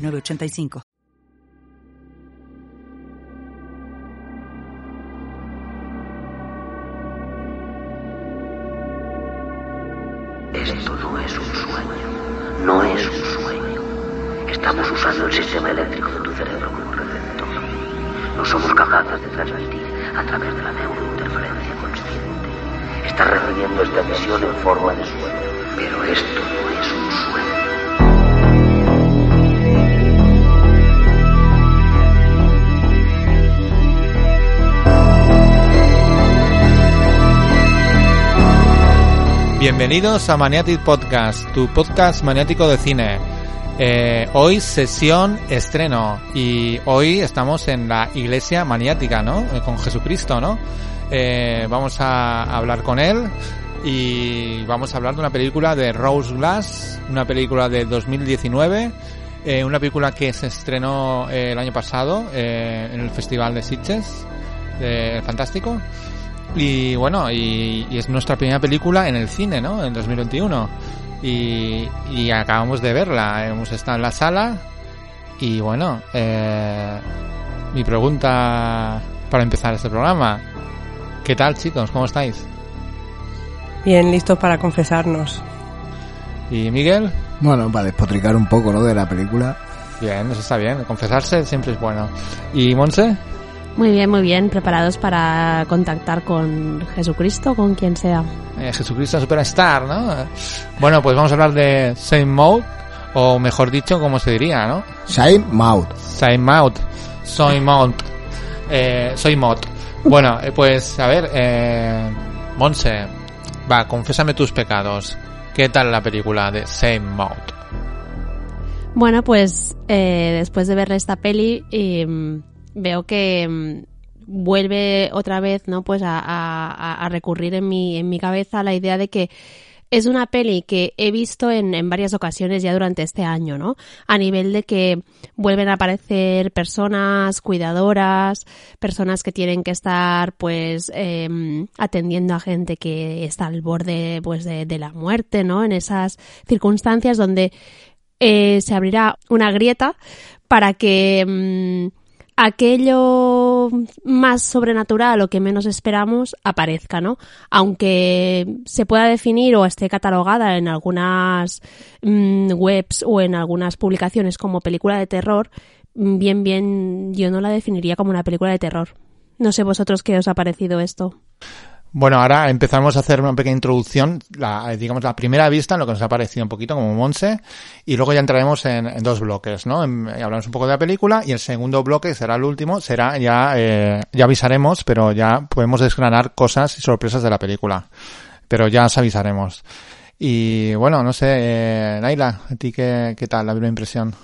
906985. Esto no es un sueño, no es un sueño. Estamos usando el sistema eléctrico de tu cerebro como receptor. No somos capaces de transmitir a través de la neurointerferencia consciente. Estás recibiendo esta visión en forma de sueño, pero esto no es un sueño. Bienvenidos a Maniatic Podcast, tu podcast maniático de cine. Eh, hoy sesión estreno y hoy estamos en la iglesia maniática, ¿no? Eh, con Jesucristo, ¿no? Eh, vamos a hablar con él y vamos a hablar de una película de Rose Glass, una película de 2019, eh, una película que se estrenó el año pasado en el Festival de Sitges, Fantástico. Y bueno, y, y es nuestra primera película en el cine, ¿no? En 2021. Y, y acabamos de verla. Hemos estado en la sala. Y bueno, eh, mi pregunta para empezar este programa. ¿Qué tal, chicos? ¿Cómo estáis? Bien, listos para confesarnos. ¿Y Miguel? Bueno, para despotricar un poco, ¿no? De la película. Bien, eso está bien. Confesarse siempre es bueno. ¿Y Monse? Muy bien, muy bien, preparados para contactar con Jesucristo, con quien sea. Eh, Jesucristo Superstar, ¿no? Bueno, pues vamos a hablar de Saint Maud, o mejor dicho, como se diría, ¿no? Shine Mouth. Saint Maud, Soy Maud, eh, Soy Maud. Bueno, eh, pues a ver, eh, Monse, va, confésame tus pecados. ¿Qué tal la película de Saint Maud? Bueno, pues eh, después de ver esta peli, eh, veo que mm, vuelve otra vez, ¿no? Pues a, a- a recurrir en mi, en mi cabeza la idea de que es una peli que he visto en, en varias ocasiones ya durante este año, ¿no? A nivel de que vuelven a aparecer personas cuidadoras, personas que tienen que estar, pues, em, atendiendo a gente que está al borde, pues, de, de la muerte, ¿no? En esas circunstancias donde eh, se abrirá una grieta para que mm, aquello más sobrenatural o que menos esperamos aparezca, ¿no? Aunque se pueda definir o esté catalogada en algunas mm, webs o en algunas publicaciones como película de terror, mm, bien, bien, yo no la definiría como una película de terror. No sé vosotros qué os ha parecido esto. Bueno, ahora empezamos a hacer una pequeña introducción, la, eh, digamos, la primera vista, en lo que nos ha parecido un poquito como Monse, y luego ya entraremos en, dos bloques, ¿no? Y hablamos un poco de la película, y el segundo bloque, que será el último, será ya, eh, ya avisaremos, pero ya podemos desgranar cosas y sorpresas de la película. Pero ya os avisaremos. Y bueno, no sé, eh, Naila, ¿a ti qué, qué tal la primera impresión?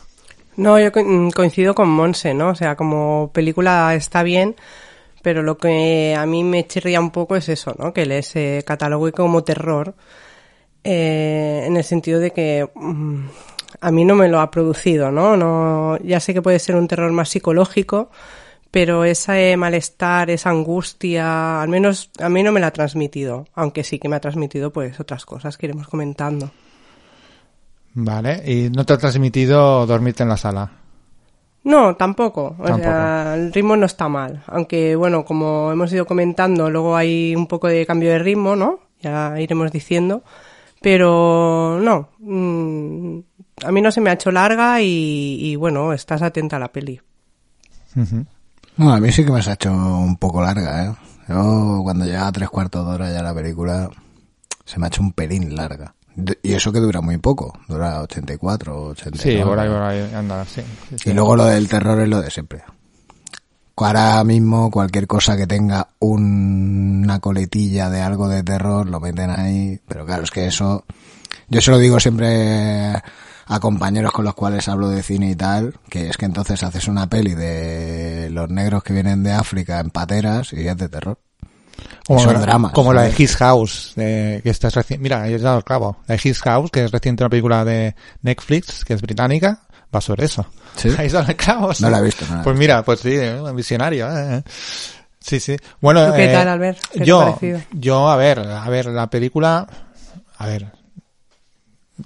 No, yo mm, coincido con Monse, ¿no? O sea, como película está bien, pero lo que a mí me chirría un poco es eso, ¿no? Que le se catalogue como terror, eh, en el sentido de que mm, a mí no me lo ha producido, ¿no? no ya sé que puede ser un terror más psicológico, pero ese malestar, esa angustia, al menos a mí no me la ha transmitido, aunque sí que me ha transmitido pues otras cosas que iremos comentando. Vale, y no te ha transmitido dormirte en la sala. No, tampoco. O Tampoco. sea, el ritmo no está mal. Aunque, bueno, como hemos ido comentando, luego hay un poco de cambio de ritmo, ¿no? Ya iremos diciendo. Pero no, mm, a mí no se me ha hecho larga y, y, bueno, estás atenta a la peli. Bueno, a mí sí que me ha hecho un poco larga, ¿eh? Yo, cuando llega a tres cuartos de hora ya la película, se me ha hecho un pelín larga. Y eso que dura muy poco, dura 84, 89. Sí, por ahí, por ahí, anda, sí. sí, sí. Y luego lo del terror es lo de siempre. Ahora mismo cualquier cosa que tenga un- una coletilla de algo de terror lo meten ahí, pero claro, es que eso, yo se lo digo siempre a compañeros con los cuales hablo de cine y tal, que es que entonces haces una peli de los negros que vienen de África en pateras y es de terror. Como, son dramas, como la de. His House, eh, que esta es recién, mira, ahí he dado el clavo. La de His House, que es reciente una película de Netflix, que es británica, va sobre eso. ¿Sí? Ahí está el clavo. sí. No la he visto, no la he Pues mira, pues sí, eh, un visionario, eh. Sí, sí. Bueno, ¿Tú qué eh, tal, Albert? ¿Qué te ha yo, yo, a ver, a ver, la película, a ver,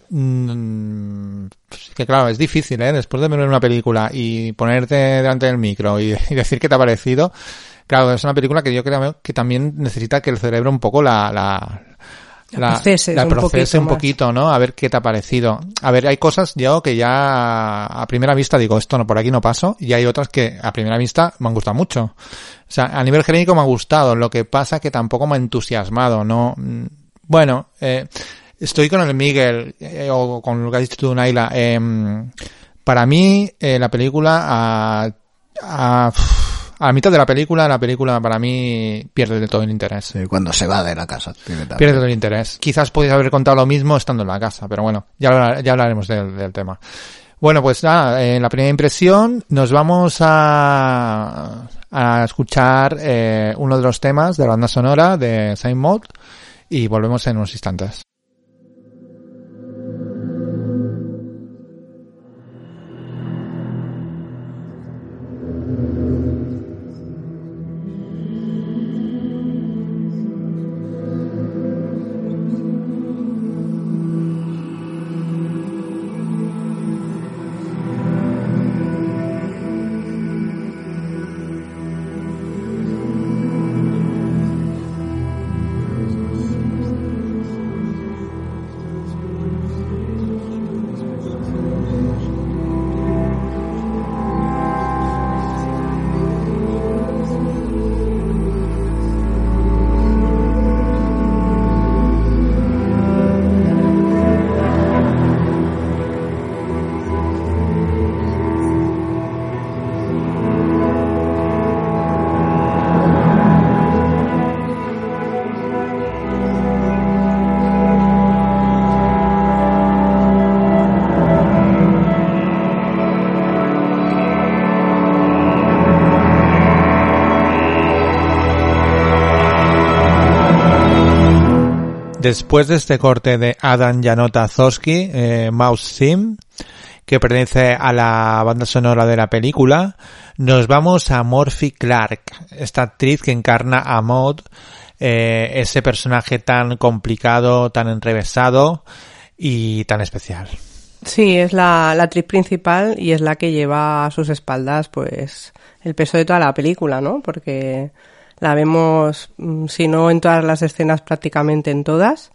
mm, que claro, es difícil, ¿eh? Después de ver una película y ponerte delante del micro y, y decir qué te ha parecido, claro, es una película que yo creo que también necesita que el cerebro un poco la, la, La proceses la un procese poquito un poquito, ¿no? A ver qué te ha parecido. A ver, hay cosas yo que ya a primera vista digo, esto no, por aquí no paso, y hay otras que a primera vista me han gustado mucho. O sea, a nivel genérico me ha gustado, lo que pasa que tampoco me ha entusiasmado, ¿no? Mm, Bueno, eh, estoy con el Miguel, eh, o con lo que has dicho tú, Naila. em, para mí, eh, la película, a, a, a la mitad de la película, la película para mí pierde de todo el interés. Sí, cuando se va de la casa. Pierde todo el interés. Quizás podéis haber contado lo mismo estando en la casa, pero bueno, ya, ya hablaremos del, del tema. Bueno, pues nada, en la primera impresión nos vamos a, a escuchar eh, uno de los temas de la banda sonora de Saint Maud y volvemos en unos instantes. Después de este corte de Adam Janota Zoski, eh, Mouse Sim, que pertenece a la banda sonora de la película, nos vamos a Morphy Clark, esta actriz que encarna a Maud, eh, ese personaje tan complicado, tan enrevesado y tan especial. Sí, es la, la actriz principal y es la que lleva a sus espaldas, pues, el peso de toda la película, ¿no? Porque la vemos, mm, si no en todas las escenas, prácticamente en todas.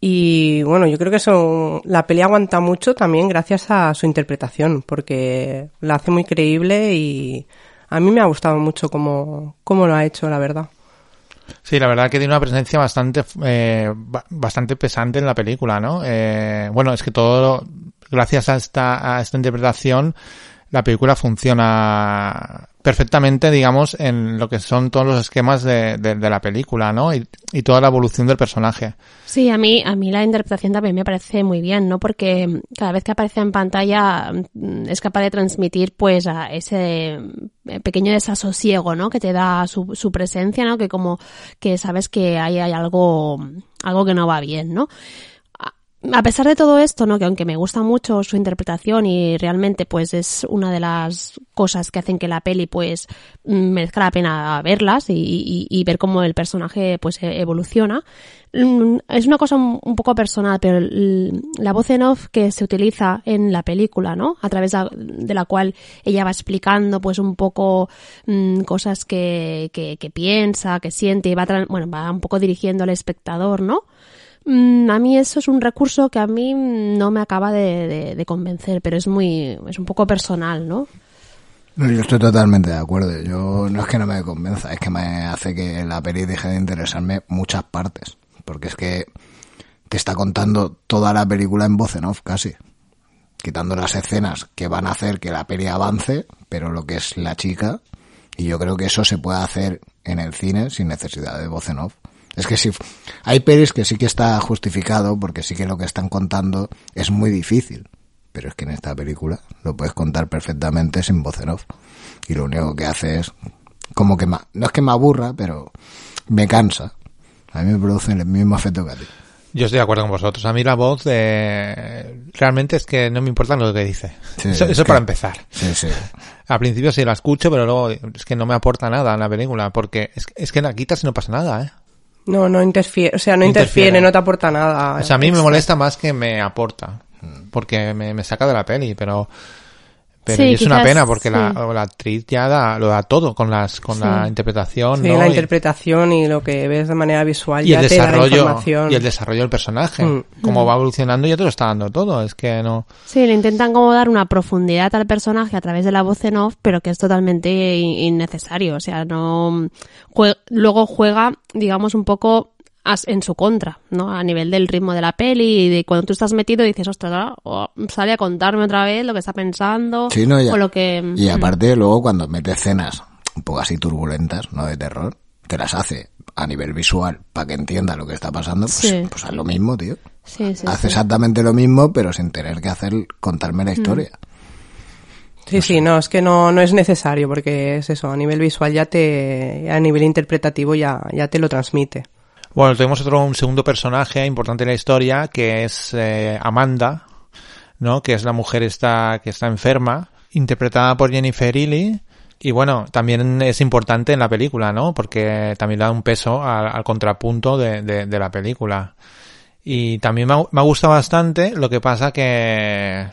Y bueno, yo creo que eso, la peli aguanta mucho también gracias a su interpretación, porque la hace muy creíble y a mí me ha gustado mucho cómo, cómo lo ha hecho, la verdad. Sí, la verdad que tiene una presencia bastante, eh, ba- bastante pesante en la película, ¿no? Eh, bueno, es que todo, gracias a esta, a esta interpretación, la película funciona perfectamente, digamos, en lo que son todos los esquemas de, de- de la película, ¿no? Y, y toda la evolución del personaje. Sí, a mí, a mí la interpretación también me parece muy bien, ¿no? Porque cada vez que aparece en pantalla mm, es capaz de transmitir, pues, a ese eh, pequeño desasosiego, ¿no? Que te da su, su presencia, ¿no? Que como que sabes que hay, hay algo, algo que no va bien, ¿no? A- pesar de todo esto, ¿no? Que aunque me gusta mucho su interpretación y realmente, pues, es una de las cosas que hacen que la peli, pues, mm, merezca la pena verlas y, y- y ver cómo el personaje, pues, e- evoluciona. Mm, Es una cosa un poco personal, pero la voz en off que se utiliza en la película, ¿no? A través de la cual ella va explicando, pues, un poco mm, cosas que, que, que piensa, que siente y va, bueno, va un poco dirigiendo al espectador, ¿no? Mm, A mí eso es un recurso que a mí no me acaba de, convencer, pero es muy, es un poco personal, ¿no? No, yo estoy totalmente de acuerdo. Yo no es que no me convenza, es que me hace que la peli deje de interesarme muchas partes. Porque es que te está contando toda la película en voz en off casi. Quitando las escenas que van a hacer que la peli avance, pero lo que es la chica. Y yo creo que eso se puede hacer en el cine sin necesidad de voz en off. Es que si hay pelis que sí que está justificado porque sí que lo que están contando es muy difícil. Pero es que en esta película lo puedes contar perfectamente sin voz en off. Y lo único que hace es como que ma- no es que me aburra, pero me cansa. A mí me produce el mismo efecto que a ti. Yo estoy de acuerdo con vosotros. A mí la voz eh, realmente es que no me importa lo que dice. Sí, eso es eso que- para empezar. Sí, sí. Al principio sí la escucho, pero luego es que no me aporta nada en la película, porque es, es que la quitas y no pasa nada, ¿eh? No, no interfiere, o sea, no interfiere, Interfiere. no te aporta nada. O sea, a mí me molesta más que me aporta, porque me, me saca de la peli, pero pero Sí, y es una pena porque la, sí. la actriz ya da, lo da todo con las con la interpretación, Sí, ¿no? la Y- interpretación y lo que ves de manera visual y, ya el te da la desarrollo información. y el desarrollo del personaje, Mm. cómo va evolucionando ya te lo está dando todo, es que no Sí, le intentan como dar una profundidad al personaje a través de la voz en off, pero que es totalmente in- innecesario. O sea, no. jue- luego juega, digamos, un poco en su contra, ¿no? A nivel del ritmo de la peli y de cuando tú estás metido dices, ostras, ahora, oh, sale a contarme otra vez lo que está pensando Sí, no, ya. o lo que. Y aparte, luego cuando mete escenas un poco así turbulentas, no de terror, que las hace a nivel visual para que entienda lo que está pasando, pues, Sí. pues haz lo mismo, tío. Sí, sí, Hace sí. exactamente lo mismo, pero sin tener que hacer contarme la Mm. historia. Sí, sí, no, es que no, no es necesario porque es eso, a nivel visual ya te, a nivel interpretativo ya, ya te lo transmite. Bueno, tenemos otro, un segundo personaje importante en la historia, que es eh, Amanda, ¿no? Que es la mujer esta, que está enferma, interpretada por Jennifer Ely. Y bueno, también es importante en la película, ¿no? Porque también da un peso al, al contrapunto de, de, de la película. Y también me ha, me ha gustado bastante, lo que pasa que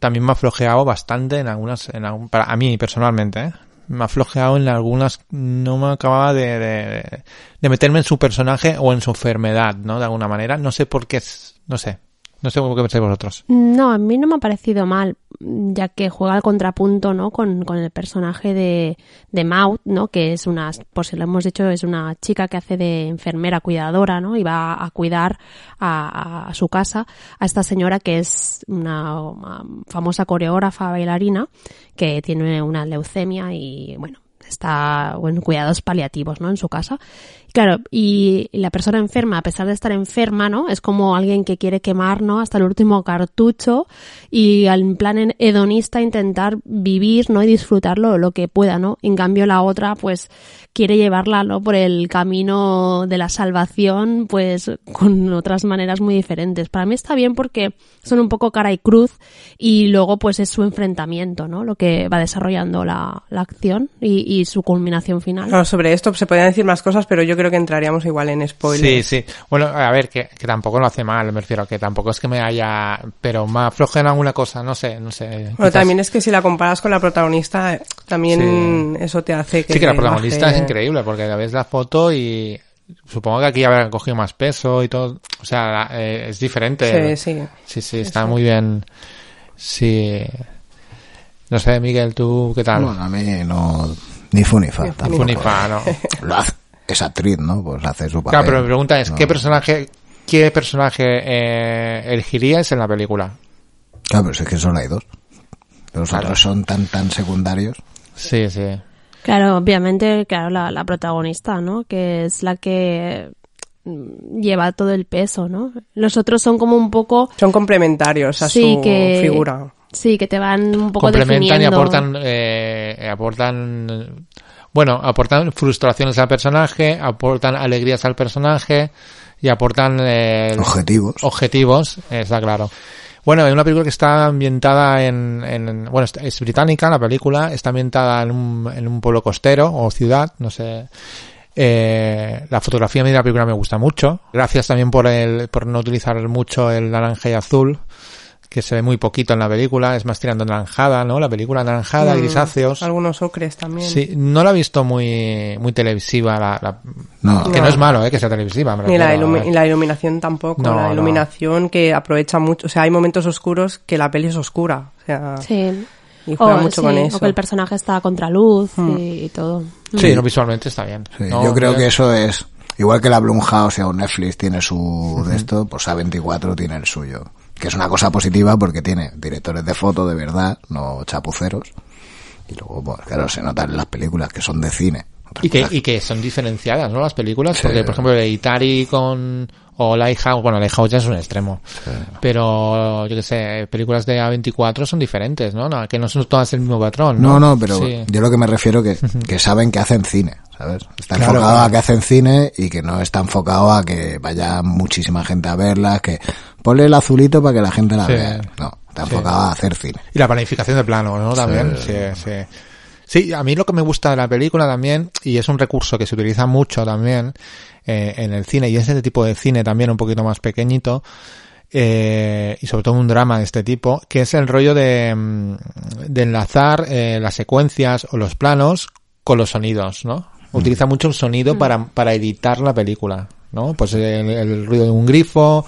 también me ha flojeado bastante en algunas, en algún- para, a mí personalmente, ¿eh? Me ha flojeado en algunas, no me acababa de, de, de meterme en su personaje o en su enfermedad, ¿no? De alguna manera. No sé por qué, no sé. No sé qué pensáis vosotros. No, a mí no me ha parecido mal, ya que juega al contrapunto, ¿no? Con, con el personaje de, de Maud, ¿no? Que es una, por si lo hemos dicho, es una chica que hace de enfermera cuidadora, ¿no? Y va a cuidar a, a su casa a esta señora que es una, uma famosa coreógrafa bailarina que tiene una leucemia y, bueno, está en cuidados paliativos, ¿no? En su casa. Claro, y la persona enferma, a pesar de estar enferma, ¿no? Es como alguien que quiere quemar, ¿no? Hasta el último cartucho y en plan hedonista intentar vivir, ¿no? Y disfrutarlo lo que pueda, ¿no? En cambio la otra, pues, quiere llevarla, ¿no? Por el camino de la salvación, pues, con otras maneras muy diferentes. Para mí está bien porque son un poco cara y cruz y luego, pues, es su enfrentamiento, ¿no? Lo que va desarrollando la, la acción y, y su culminación final. Claro, sobre esto se podrían decir más cosas, pero yo creo que entraríamos igual en Sí, spoilers. sí. Bueno, a ver, que, que tampoco lo hace mal, me refiero, que tampoco es que me haya, pero me afloja en alguna cosa, no sé, no sé. Bueno, quizás- también es que si la comparas con la protagonista, eh, también eso te hace que... Sí, que la protagonista baje- es increíble, porque la ves la foto y supongo que aquí habrán cogido más peso y todo. O sea, la- eh, es diferente. Sí, sí. Sí, sí, está muy bien. Sí. No sé, Miguel, ¿tú qué tal? Bueno, a mí no... Ni fu ni fa. Fu tampoco. ni fa, ¿no? Lo hace, es actriz, ¿no? Pues hace su papel. Claro, pero mi pregunta es, No. ¿qué personaje, qué personaje eh, elegirías en la película? Claro, pero si es que solo hay dos. Los Claro. otros son tan, tan secundarios. Sí, sí. Claro, obviamente, claro, la, la protagonista, ¿no? Que es la que mm, lleva todo el peso, ¿no? Los otros son como un poco... Son complementarios a sí, su que... figura. Sí, que te van un poco complementan y definiendo. aportan eh, aportan bueno aportan frustraciones al personaje aportan alegrías al personaje y aportan eh, Objetivos. objetivos está claro. Bueno es una película que está ambientada en, en bueno es, es británica la película está ambientada en un, en un pueblo costero o ciudad no sé. Eh, la fotografía de la película me gusta mucho. Gracias también por el por no utilizar mucho el naranja y azul que se ve muy poquito en la película, es más tirando naranjada, ¿no? La película naranjada, Mm, grisáceos. Algunos ocres también. Sí, no la he visto muy muy televisiva, la, la- No. que no. No. es malo, ¿eh? Que sea televisiva. Ni la, ilumi- eh. y la iluminación tampoco. No, la no. iluminación que aprovecha mucho. O sea, hay momentos oscuros que la peli es oscura. O sea, Sí. y juega O, mucho sí, con o eso. que el personaje está a contraluz Hmm. y, y todo. Sí, no, visualmente está bien. Sí, No, yo creo que eso es igual que la Blumhouse o Netflix tiene su de esto, pues A24 tiene el suyo, que es una cosa positiva porque tiene directores de foto de verdad, no chapuceros. Y luego, pues claro, se nota en las películas que son de cine, Y que, y que son diferenciadas, ¿no? Las películas, Sí. porque, por ejemplo, Itari con, o Lighthouse, bueno, Lighthouse ya es un extremo. Pero, yo que sé, películas de A24 son diferentes, ¿no? No, que no son todas el mismo patrón, ¿no? No, no, pero Sí. yo lo que me refiero que, que saben que hacen cine, ¿sabes? Está Claro, enfocado claro. a que hacen cine y que no está enfocado a que vaya muchísima gente a verlas, que ponle el azulito para que la gente la Sí. vea. No, está Sí. enfocado a hacer cine. Y la planificación de plano, ¿no? También, sí, sí. Sí, a mí lo que me gusta de la película también, y es un recurso que se utiliza mucho también eh, en el cine, y es este tipo de cine también un poquito más pequeñito, eh, y sobre todo un drama de este tipo, que es el rollo de, mm, de enlazar eh, las secuencias o los planos con los sonidos, ¿no? Utiliza mucho el sonido para, para editar la película, ¿no? Pues el, el ruido de un grifo,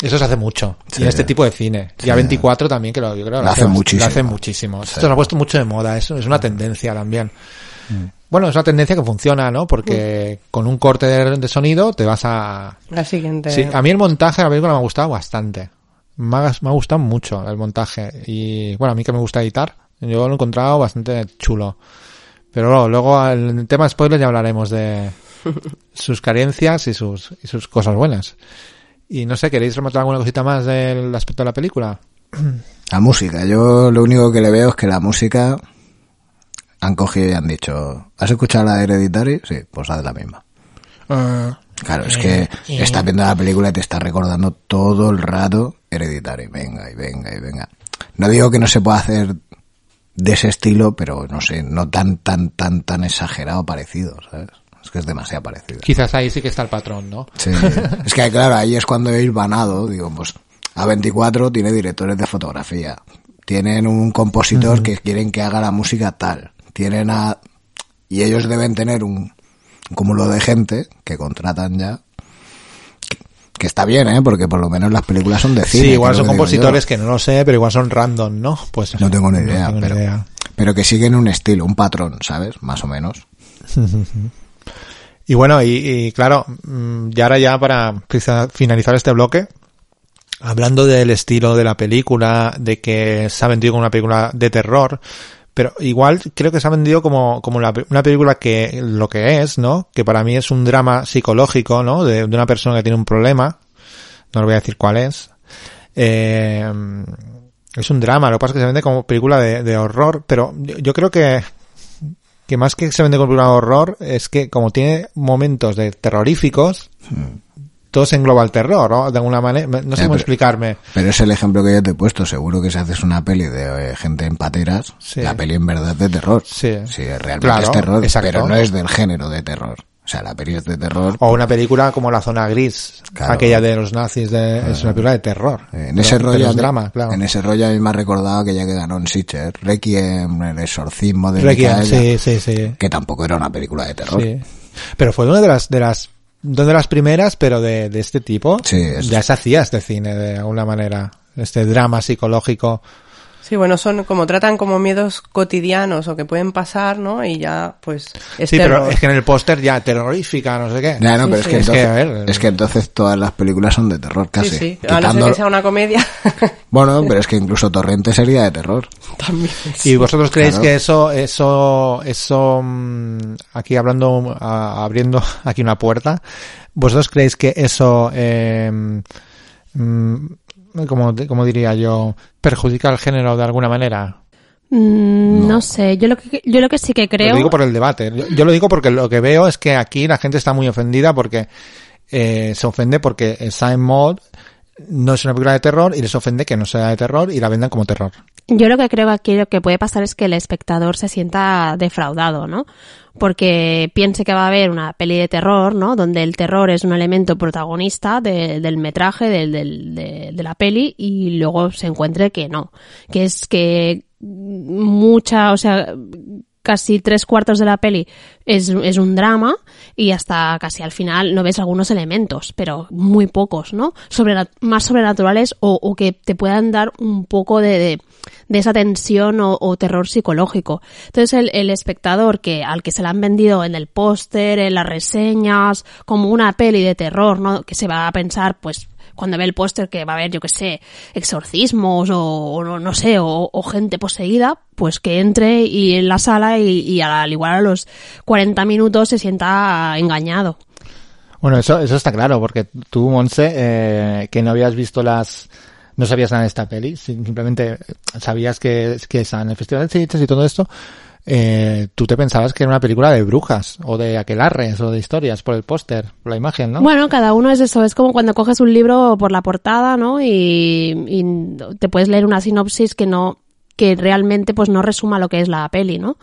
eso se hace mucho. Sí. Y en este tipo de cine. Y a 24 también, que lo, yo creo Lo hacen bast- muchísimo. Lo hacen muchísimo. Sí. Esto se ha puesto mucho de moda, eso es una tendencia también. Bueno, es una tendencia que funciona, ¿no? Porque con un corte de, de sonido te vas a... La siguiente. Sí, a mí el montaje de la película me ha gustado bastante. Me ha, me ha gustado mucho el montaje. Y bueno, a mí que me gusta editar, yo lo he encontrado bastante chulo. Pero luego, luego en el tema spoiler ya hablaremos de sus carencias y sus, y sus cosas buenas. Y no sé, ¿queréis rematar alguna cosita más del aspecto de la película? La música, yo lo único que le veo es que la música han cogido y han dicho, ¿has escuchado la de Hereditary? Sí, pues haz de la misma. Claro, es que estás viendo la película y te está recordando todo el rato Hereditary. Venga y venga y venga. No digo que no se pueda hacer de ese estilo, pero no sé, no tan, tan, tan, tan exagerado parecido, ¿sabes? Es que es demasiado parecido. Quizás ahí sí que está el patrón, ¿no? Sí. es que claro, ahí es cuando he vanado, digo, pues A24 tiene directores de fotografía, tienen un compositor que quieren que haga la música tal, tienen a... y ellos deben tener un, un cúmulo de gente que contratan ya, que, está bien, ¿eh? Porque por lo menos las películas son de cine. Sí, igual son que compositores que no lo sé, pero igual son random, ¿no? Pues No tengo ni idea, tengo pero, idea. pero que siguen un estilo, un patrón, ¿sabes? Más o menos. Y bueno, y, y claro, mm, y ahora ya para finalizar este bloque, hablando del estilo de la película, de que se ha vendido como una película de terror, pero igual creo que se ha vendido como, como una película que lo que es, ¿no? Que para mí es un drama psicológico, ¿no? De, una persona que tiene un problema, no le voy a decir cuál es. Eh, es un drama, lo que pasa es que se vende como película de, horror, pero yo, yo creo que que más que se vende como película de horror es que como tiene momentos de terroríficos, todo se engloba al terror, ¿no? De alguna manera, no sé Ya, cómo pero- explicarme. Pero es el ejemplo que yo te he puesto. Seguro que si haces una peli de eh, gente en pateras, Sí. la peli en verdad es de terror. Sí. realmente Claro, es terror, exacto. pero no es del género de terror. O sea, la peli es de terror. O una película como La Zona Gris, Claro. aquella de los nazis, de, es una película de terror. Eh, En Pero- ese pero rollo, es mí- drama, claro. en ese rollo a mí me ha recordado aquella que ganó en Sitcher, Requiem, el exorcismo de Requiem, Micaela, sí, sí, sí. que tampoco era una película de terror. Sí. Pero fue una de las, de las, una de las primeras, pero de, de este tipo. Sí, es- Ya se hacía este cine de alguna manera. Este drama psicológico. Sí, bueno, son como tratan como miedos cotidianos o que pueden pasar, ¿no? Y ya, pues, es sí, terror. pero es que en el póster ya terrorífica, no sé qué. Ya, no, Sí, pero es sí. que, Es que, entonces, a ver, es que entonces todas las películas son de terror casi. Sí, sí. A no ser Quitando- que sea una comedia. Bueno, pero es que incluso Torrente sería de terror. También. ¿Y vosotros creéis Claro. que eso, eso, eso, mm, aquí hablando, a- abriendo aquí una puerta, vosotros creéis que eso, eh, mm, como, como diría yo, perjudica al género de alguna manera? Mm, no. sé, yo lo que yo lo que sí que creo Lo digo por el debate. Yo, yo lo digo porque lo que veo es que aquí la gente está muy ofendida porque eh, se ofende porque Sign Mode no es una película de terror y les ofende que no sea de terror y la vendan como terror. Yo lo que creo aquí lo que puede pasar es que el espectador se sienta defraudado, ¿no? Porque piense que va a haber una peli de terror, ¿no? Donde el terror es un elemento protagonista de- del metraje, del- de, de la peli, y luego se encuentre que no. Que es que mucha, o sea, casi tres cuartos de la peli es, es un drama y hasta casi al final no ves algunos elementos, pero muy pocos, ¿no? Sobre, más sobrenaturales o, o que te puedan dar un poco de, de, esa tensión o, o terror psicológico. Entonces el, el espectador que al que se la han vendido en el póster, en las reseñas, como una peli de terror, ¿no? Que se va a pensar, pues, cuando ve el póster que va a haber, yo que sé, exorcismos o, o no, sé, o, gente poseída, pues que entre y en la sala y, al igual a los 40 minutos se sienta engañado. Bueno, eso, eso está claro, porque tú, Monse, eh, que no habías visto las, no sabías nada de esta peli, simplemente sabías que, que está en el Festival de Sitges y todo esto, eh, tú te pensabas que era una película de brujas, o de aquelarres, o de historias, por el póster, por la imagen, ¿no? Bueno, cada uno es eso, es como cuando coges un libro por la portada, ¿no? Y, te puedes leer una sinopsis que no, que realmente pues no resuma lo que es la peli, ¿no?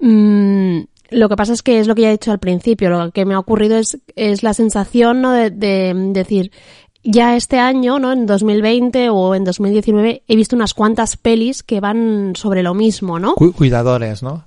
Mm, lo que pasa es que es lo que ya he dicho al principio, lo que me ha ocurrido es, es la sensación, ¿no? De, de decir, ya este año, ¿no? En 2020 o en 2019 he visto unas cuantas pelis que van sobre lo mismo, ¿no? Cu- cuidadores, ¿no?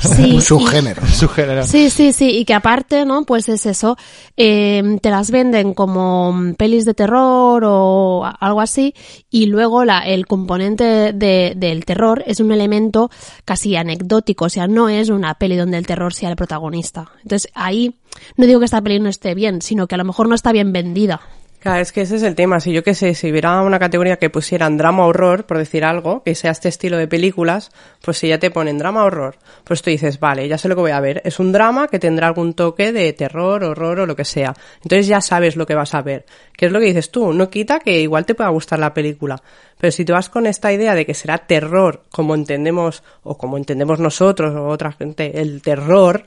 Sí, un y- subgénero. Su género. Sí, sí, sí, y que aparte, ¿no? Pues es eso, eh, te las venden como mm, pelis de terror o algo así, y luego la, el componente de- del terror es un elemento casi anecdótico, o sea, no es una peli donde el terror sea el protagonista. Entonces ahí, no digo que esta peli no esté bien, sino que a lo mejor no está bien vendida. Claro, es que ese es el tema. Si yo qué sé, si hubiera una categoría que pusieran drama horror, por decir algo, que sea este estilo de películas, pues si ya te ponen drama horror, pues tú dices, vale, ya sé lo que voy a ver. Es un drama que tendrá algún toque de terror, horror o lo que sea. Entonces ya sabes lo que vas a ver. ¿Qué es lo que dices tú? No quita que igual te pueda gustar la película. Pero si te vas con esta idea de que será terror, como entendemos, o como entendemos nosotros o otra gente, el terror,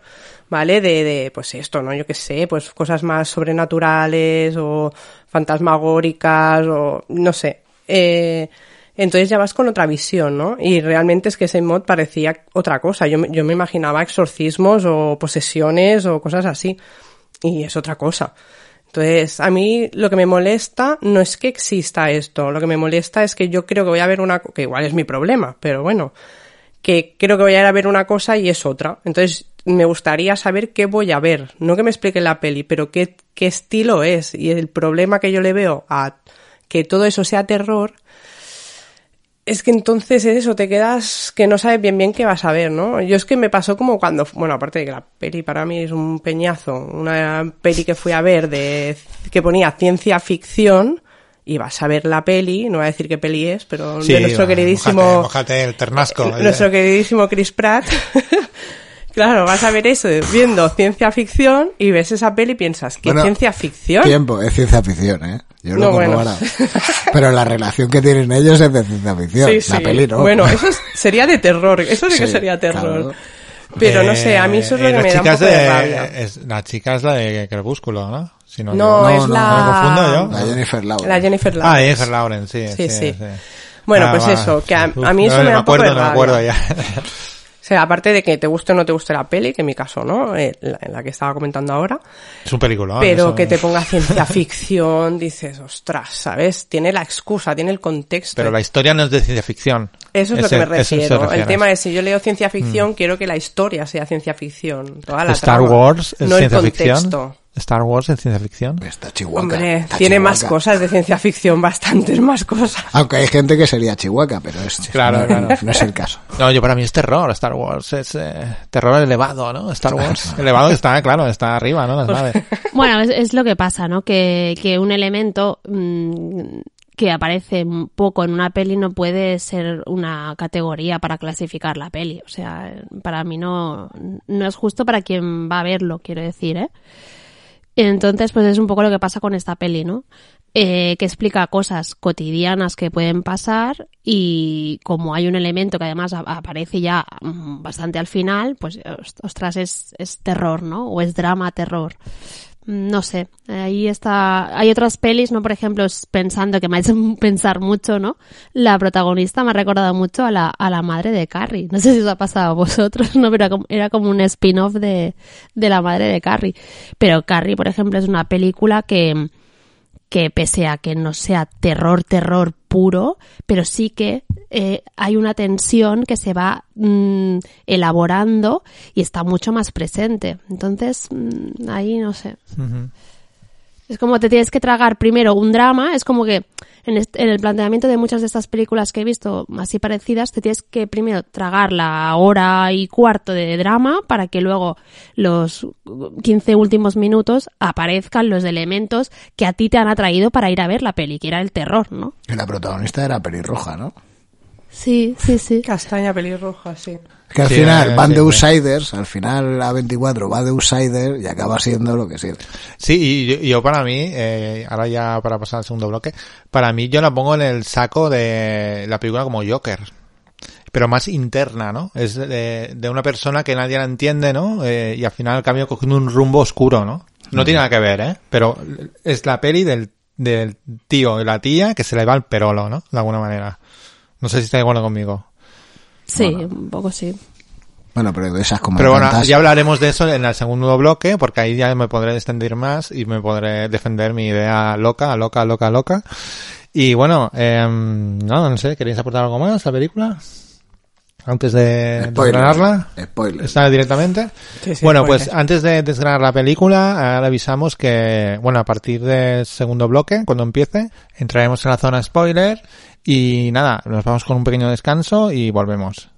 ¿vale? De, de pues esto, ¿no? Yo qué sé, pues cosas más sobrenaturales o fantasmagóricas o no sé. Eh, entonces ya vas con otra visión, ¿no? Y realmente es que ese mod parecía otra cosa. Yo, yo me imaginaba exorcismos o posesiones o cosas así. Y es otra cosa. Entonces, a mí lo que me molesta no es que exista esto. Lo que me molesta es que yo creo que voy a ver una... que igual es mi problema, pero bueno que creo que voy a ir a ver una cosa y es otra. Entonces, me gustaría saber qué voy a ver. No que me explique la peli, pero qué, qué estilo es. Y el problema que yo le veo a que todo eso sea terror es que entonces es eso, te quedas que no sabes bien bien qué vas a ver, ¿no? Yo es que me pasó como cuando, bueno, aparte de que la peli para mí es un peñazo, una peli que fui a ver de que ponía ciencia ficción y vas a ver la peli, no voy a decir qué peli es, pero de nuestro queridísimo el ternasco. eh, nuestro queridísimo Chris Pratt. claro, vas a ver eso viendo ciencia ficción y ves esa peli y piensas, ¿qué Bueno, ciencia ficción? Tiempo, es ciencia ficción, ¿eh? Yo lo No, bueno. Pero la relación que tienen ellos es de ciencia ficción. Sí, La sí. peli no. Bueno, eso es- sería de terror, eso sí que sería terror. claro. Pero no sé, a mí eso es lo Eh, que me da un poco es de, rabia. es- la chica es la de Crepúsculo, ¿no? Si no, No, digo- es no, la... ¿me confundo yo? La Jennifer Lawrence. La Jennifer Ah, Lawrence. Jennifer Lawrence, sí. Sí, Sí. Bueno, Ah, pues va. eso, que a, a mí eso no, me no da un poco acuerdo, de no me acuerdo rabia. ya. O sea, aparte de que te guste o no te guste la peli, que en mi caso, ¿no? Eh, la, la que estaba comentando ahora. es un película. pero que te ponga ciencia ficción, dices, ostras, ¿sabes? Tiene la excusa, tiene el contexto. Pero la historia no es de ciencia ficción. Eso es lo que me refiero. El tema es, si yo leo ciencia ficción, quiero que la historia sea ciencia ficción. Toda la Star trama, Wars es no el ciencia ficción. Star Wars es ciencia ficción. Está Chihuahua. Hombre, está tiene más cosas de ciencia ficción, bastantes más cosas. Aunque hay gente que sería Chihuahua, pero es, Claro, no, claro. no es el caso. No, yo para mí es terror, Star Wars. Es eh, terror elevado, ¿no? Star Wars. elevado está, claro, está arriba, ¿no? Las naves. Bueno, es, es lo que pasa, ¿no? Que, que un elemento mm, que aparece un poco en una peli no puede ser una categoría para clasificar la peli. O sea, para mí no, no es justo para quien va a verlo, quiero decir, ¿eh? Entonces, pues es un poco lo que pasa con esta peli, ¿no? Eh, que explica cosas cotidianas que pueden pasar y como hay un elemento que además aparece ya mm, bastante al final, pues os- ostras, es, es terror, ¿no? O es drama terror. No sé, ahí está. Hay otras pelis, ¿no? Por ejemplo, pensando que me ha hecho pensar mucho, ¿no? La protagonista me ha recordado mucho a la, a la madre de Carrie. No sé si os ha pasado a vosotros, ¿no? Pero era como, era como un spin-off de, de la madre de Carrie. Pero Carrie, por ejemplo, es una película que, que pese a que no sea terror, terror puro, pero sí que eh, hay una tensión que se va mm, elaborando y está mucho más presente. Entonces, mm, ahí no sé. Es como te tienes que tragar primero un drama, es como que en, el planteamiento de muchas de estas películas que he visto así parecidas, te tienes que primero tragar la hora y cuarto de drama para que luego los 15 últimos minutos aparezcan los elementos que a ti te han atraído para ir a ver la peli, que era el terror, ¿no? La protagonista era pelirroja, ¿no? Sí, sí, sí. Castaña pelirroja, sí. Es que al Sí, final eh, van de outsiders, al final la 24 va de outsider y acaba siendo lo que sí. Sí, y yo, yo para mí, eh, ahora ya para pasar al segundo bloque, para mí yo la pongo en el saco de la película como Joker. Pero más interna, ¿no? Es de, de una persona que nadie la entiende, ¿no? Eh, y al final cambia cogiendo un rumbo oscuro, ¿no? No tiene nada que ver, ¿eh? Pero es la peli del, del tío y la tía que se le va el perolo, ¿no? De alguna manera. No sé si está de acuerdo conmigo. Sí, un poco sí. Bueno, pero de esas como Pero bueno, tantas- ya hablaremos de eso en el segundo bloque, porque ahí ya me podré extender más y me podré defender mi idea loca, loca, loca, loca. Y bueno, eh, no, no sé, ¿queréis aportar algo más a la película? Antes de Spoiler. desgranarla. Spoiler. ¿Está directamente? Sí, sí, bueno, spoiler. pues antes de desgranar la película, ahora avisamos que, bueno, a partir del segundo bloque, cuando empiece, entraremos en la zona spoiler y nada, nos vamos con un pequeño descanso y volvemos.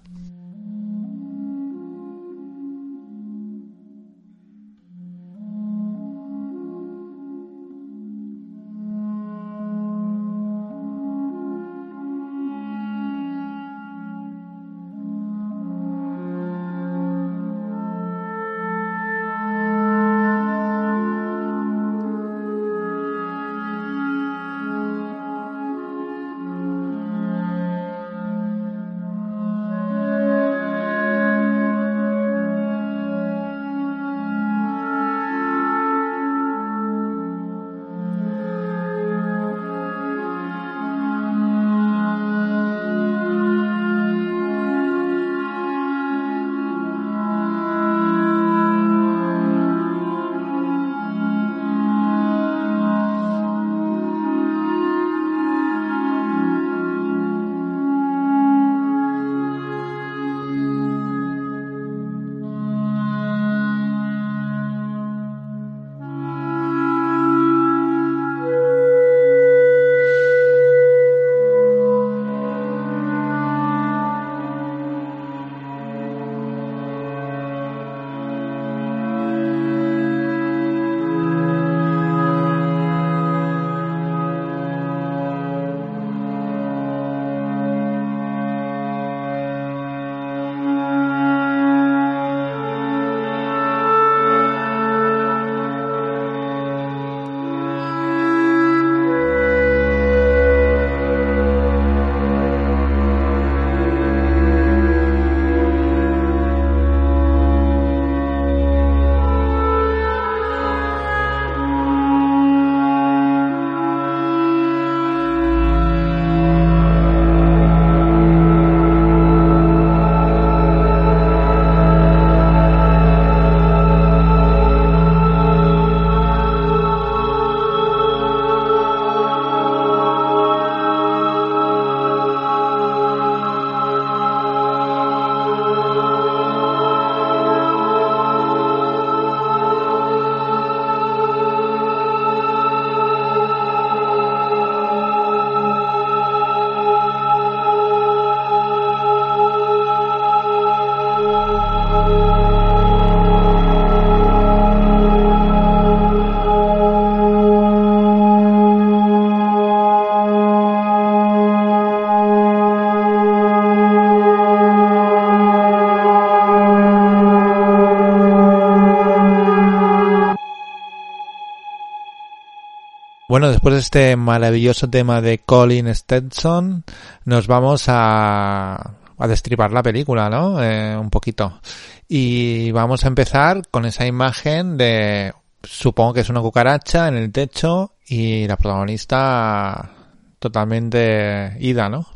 Bueno, después de este maravilloso tema de Colin Stetson, nos vamos a, a destripar la película, ¿no? Eh, un poquito. Y vamos a empezar con esa imagen de, supongo que es una cucaracha en el techo y la protagonista totalmente ida, ¿no?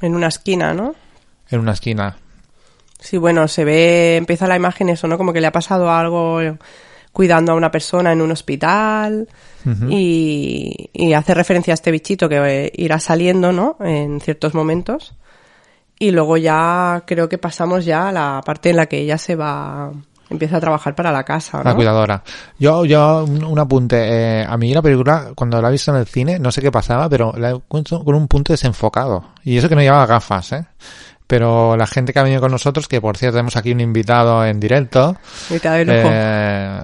En una esquina, ¿no? En una esquina. Sí, bueno, se ve, empieza la imagen eso, ¿no? Como que le ha pasado algo cuidando a una persona en un hospital y, y hace referencia a este bichito que eh, irá saliendo, ¿no? En ciertos momentos. Y luego ya creo que pasamos ya a la parte en la que ella se va empieza a trabajar para la casa, La cuidadora. Yo, yo, un, un apunte. eh, a mí la película, cuando la he visto en el cine, no sé qué pasaba, pero la he con un punto desenfocado. Y eso que no llevaba gafas, ¿eh? Pero la gente que ha venido con nosotros, que por cierto tenemos aquí un invitado en directo, Mitad de lujo. eh,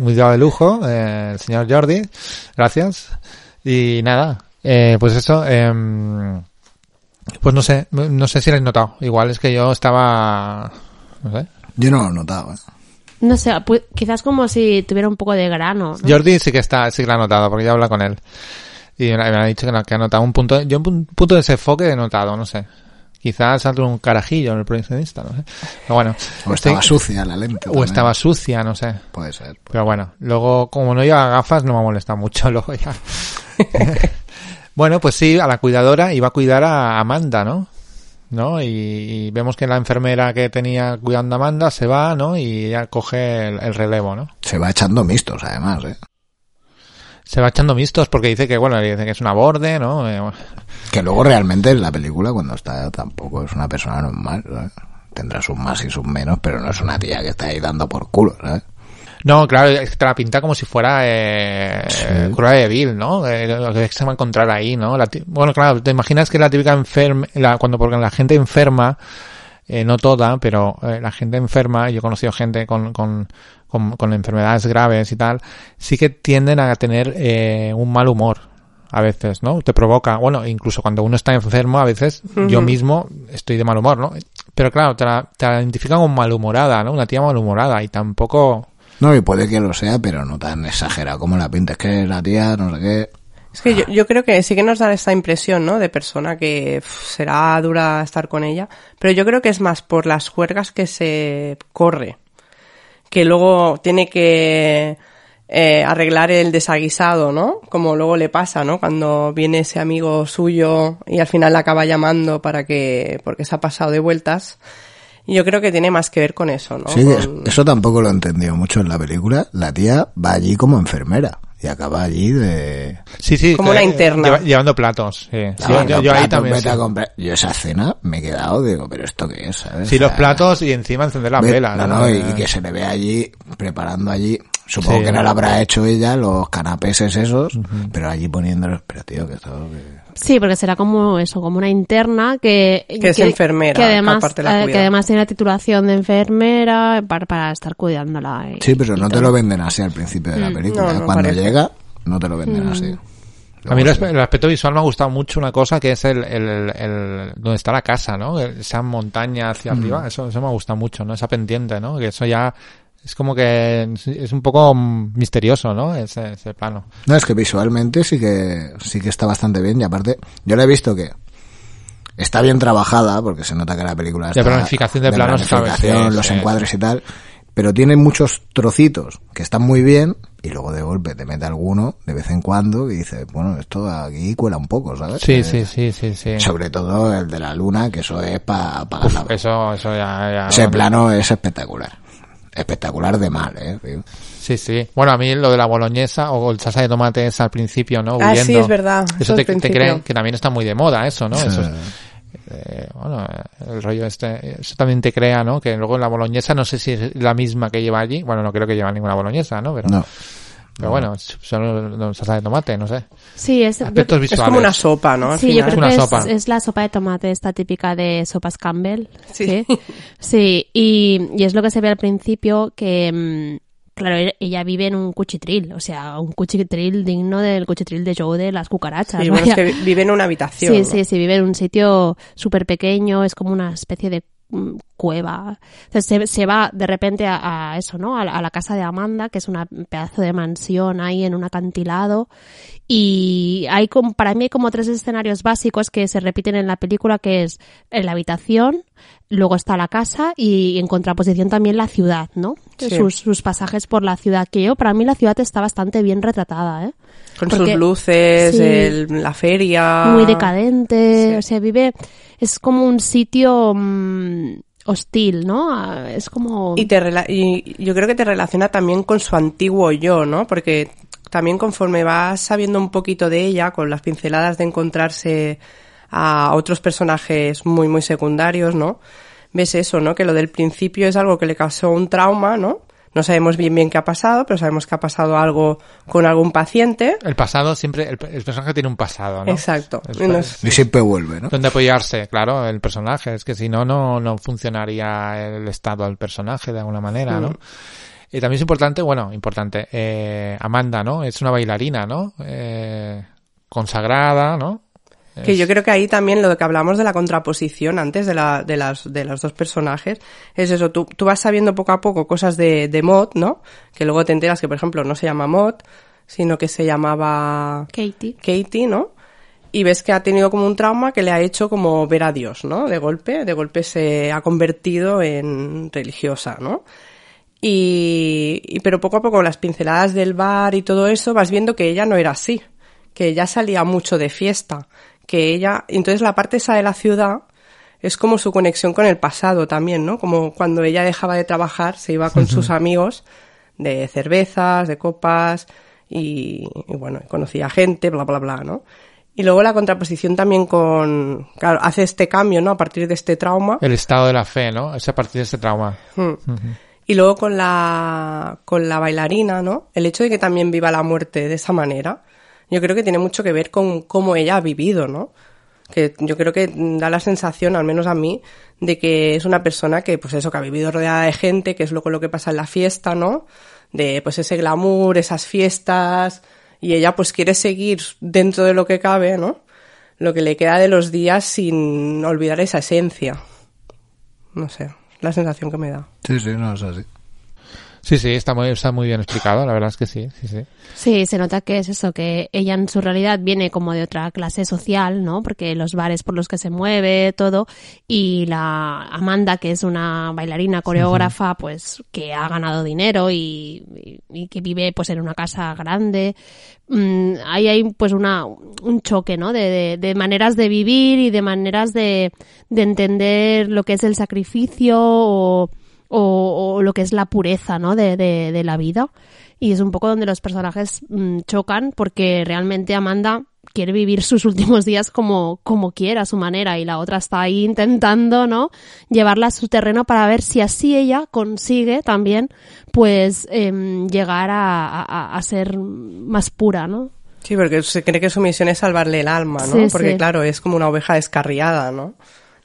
invitado de lujo, eh, el señor Jordi, gracias. Y nada, eh, pues eso, em, pues no sé, no sé si lo he notado. Igual es que yo estaba, no sé, Yo no lo he notado, ¿eh? No sé, quizás como si tuviera un poco de grano. ¿no? Jordi sí que está, sí que lo ha notado, porque ya habla con él. Y me, me ha dicho que, no- que ha notado un punto, yo un pun- punto de desenfoque he notado, no sé. Quizás salto un carajillo en el proyeccionista, no sé. Pero bueno. O estoy- estaba sucia la lente. o también. estaba sucia, no sé. Puede ser. Pero bueno, luego, como no lleva gafas, no me molesta mucho, luego ya. bueno, pues sí, a la cuidadora iba a cuidar a Amanda, ¿no? ¿No? Y, y vemos que la enfermera que tenía cuidando a Amanda se va, ¿no? Y ella coge el, el relevo, ¿no? Se va echando mistos, además, ¿eh? Se va echando mistos porque dice que, bueno, dice que es una borde, ¿no? Eh, bueno. Que luego realmente en la película, cuando está, tampoco es una persona normal, ¿sabes? Tendrá sus más y sus menos, pero no es una tía que está ahí dando por culo, ¿sabes? No, claro, te la pinta como si fuera eh, Sí. De Vil, ¿no? Eh, lo que se va a encontrar ahí, ¿no? La bueno, claro, te imaginas que la típica enferma, la, cuando porque la gente enferma, eh, no toda, pero eh, la gente enferma, yo he conocido gente con, con, con, con enfermedades graves y tal, sí que tienden a tener eh, un mal humor a veces, ¿no? Te provoca, bueno, incluso cuando uno está enfermo, a veces yo mismo estoy de mal humor, ¿no? Pero claro, te la, te la identifican como malhumorada, ¿no? Una tía malhumorada y tampoco... No, y puede que lo sea, pero no tan exagerado como la pinta. Es que la tía, no sé qué. Es que yo, yo creo que sí que nos da esta impresión, ¿no? De persona que será dura estar con ella. Pero yo creo que es más por las juergas que se corre. Que luego tiene que eh, arreglar el desaguisado, ¿no? Como luego le pasa, ¿no? Cuando viene ese amigo suyo y al final la acaba llamando para que, porque se ha pasado de vueltas. Y yo creo que tiene más que ver con eso, ¿no? Sí, Con- eso tampoco lo he entendido mucho en la película. La tía va allí como enfermera y acaba allí de... Sí, sí. Como una eh, interna. lleva- llevando platos, sí. Sí, yo, yo ahí platos, también. vete a sí. comprar. Yo esa cena me he quedado, digo, pero ¿esto qué es? ¿sabes? Sí, O los sea, platos y encima encender las ve- velas. No, no, y, y que se le ve allí preparando allí. Supongo Sí. que no lo habrá hecho ella, los canapeses esos, pero allí poniéndolos. Pero tío, que Sí, porque será como eso, como una interna que... Que es enfermera, Que además, aparte la eh, cuida. que además tiene la titulación de enfermera para, para estar cuidándola. y- Sí, pero y no te lo venden así al principio de la película. No, ¿eh? no Cuando parece. llega, no te lo venden así. A mí el, aspecto visual me ha gustado mucho una cosa que es el, el, el- donde está la casa, ¿no? Esa montaña hacia Mm. arriba, eso, eso me gusta mucho, ¿no? Esa pendiente, ¿no? Que eso ya es como que es- un poco misterioso, ¿no? Ese, ese plano. No, es que visualmente sí que sí que está bastante bien y aparte yo le he visto que está bien trabajada porque se nota que la película está planificación de planos, planificación, sí, los sí. encuadres y tal, pero tiene muchos trocitos que están muy bien y luego de golpe te mete alguno de vez en cuando y dices, bueno, esto aquí cuela un poco, ¿sabes? Sí, Eh, sí, sí, sí, sí. Sobre todo el de la luna, que eso es para la... Eso, eso ya, ya- Ese plano es espectacular. Espectacular de mal, ¿eh? Sí, sí. Bueno, a mí lo de la boloñesa o el salsa de tomate es al principio, ¿no? Ah, sí, es verdad. Eso Eso te, te principio. cree que también está muy de moda, eso, ¿no? Sí. Eso es- eh, bueno, el rollo este, eso también te crea, ¿no? Que luego la boloñesa, no sé si es la misma que lleva allí. Bueno, no creo que lleva ninguna boloñesa, ¿no? Pero, No. Pero bueno, son salsa de tomate, no sé. Sí, es, yo- Es como una sopa, ¿no? Al Sí, yo final. una que es, sopa. es la sopa de tomate esta típica de sopas Campbell. Sí. Sí, Sí, y, y es lo que se ve al principio que, mm, claro, e- ella vive en un cuchitril, o sea, un cuchitril digno del cuchitril de Joe de las cucarachas. Sí, bueno, es que vi- vive en una habitación. Sí, ¿no? sí, sí, vive en un sitio súper pequeño, es como una especie de cueva. Entonces se, se va de repente a, a eso, ¿no? A, la- a la casa de Amanda, que es un pedazo de mansión ahí en un acantilado. Y hay como, para mí hay como tres escenarios básicos que se repiten en la película, que es en la habitación, luego está la casa y en contraposición también la ciudad, ¿no? Sí. Sus, sus pasajes por la ciudad, que yo, para mí la ciudad está bastante bien retratada, ¿eh? Con Porque- sus luces, Sí. el- la feria. muy decadente, Sí. o sea, vive, es como un sitio mm, hostil, ¿no? Ah, Es como... Y, te rela- y yo creo que te relaciona también con su antiguo yo, ¿no? Porque también conforme vas sabiendo un poquito de ella, con las pinceladas de encontrarse a otros personajes muy, muy secundarios, ¿no? ves eso, ¿no? Que lo del principio es algo que le causó un trauma, ¿no? No sabemos bien bien qué ha pasado, pero sabemos que ha pasado algo con algún paciente. El pasado siempre, el, el personaje tiene un pasado, ¿no? Exacto. Nos- Y siempre vuelve, ¿no? donde apoyarse, claro, el personaje. Es que si no, no, no funcionaría el estado del personaje de alguna manera, ¿no? Mm. Y también es importante, bueno, importante, eh, Amanda, ¿no? Es una bailarina, ¿no? Eh, consagrada, ¿no? Que yo creo que ahí también lo que hablamos de la contraposición antes de, la, de, las, de los dos personajes es eso, tú, tú vas sabiendo poco a poco cosas de, de Mod, ¿no? Que luego te enteras que, por ejemplo, no se llama Mod, sino que se llamaba Katie. Katie, ¿no? Y ves que ha tenido como un trauma que le ha hecho como ver a Dios, ¿no? De golpe, de golpe se ha convertido en religiosa, ¿no? Y, y- pero poco a poco las pinceladas del bar y todo eso vas viendo que ella no era así, que ella salía mucho de fiesta, que ella, entonces la parte esa de la ciudad es como su conexión con el pasado también, ¿no? Como cuando ella dejaba de trabajar, se iba con sus amigos de cervezas, de copas y, y bueno, conocía gente, bla, bla, bla, ¿no? Y luego la contraposición también con, claro, hace este cambio, ¿no? A partir de este trauma. El estado de la fe, ¿no? Es a partir de este trauma. Mm. Y luego con la, con la bailarina, ¿no? El hecho de que también viva la muerte de esa manera, yo creo que tiene mucho que ver con cómo ella ha vivido, ¿no? Que yo creo que da la sensación, al menos a mí, de que es una persona que, pues eso, que ha vivido rodeada de gente, que es luego lo que pasa en la fiesta, ¿no? De, pues ese glamour, esas fiestas, y ella pues quiere seguir dentro de lo que cabe, ¿no? Lo que le queda de los días sin olvidar esa esencia. No sé, la sensación que me da. Sí, sí, no es así. Sí, sí, está muy, está muy bien explicado, la verdad es que sí, sí, sí. Sí, se nota que es eso, que ella en su realidad viene como de otra clase social, ¿no? Porque los bares por los que se mueve, todo, y la Amanda, que es una bailarina coreógrafa, pues que ha ganado dinero y, y- y que vive pues en una casa grande. Mm, ahí hay pues una, un choque, ¿no? De, de, de maneras de vivir y de maneras de, de entender lo que es el sacrificio o, o, o lo que es la pureza, ¿no? De, de, de la vida. Y es un poco donde los personajes mm, chocan porque realmente Amanda quiere vivir sus últimos días como, como quiera, a su manera, y la otra está ahí intentando, ¿no? Llevarla a su terreno para ver si así ella consigue también, pues, em, llegar a, a- a ser más pura, ¿no? Sí, porque se cree que su misión es salvarle el alma, ¿no? Sí, porque sí. claro, es como una oveja descarriada, ¿no?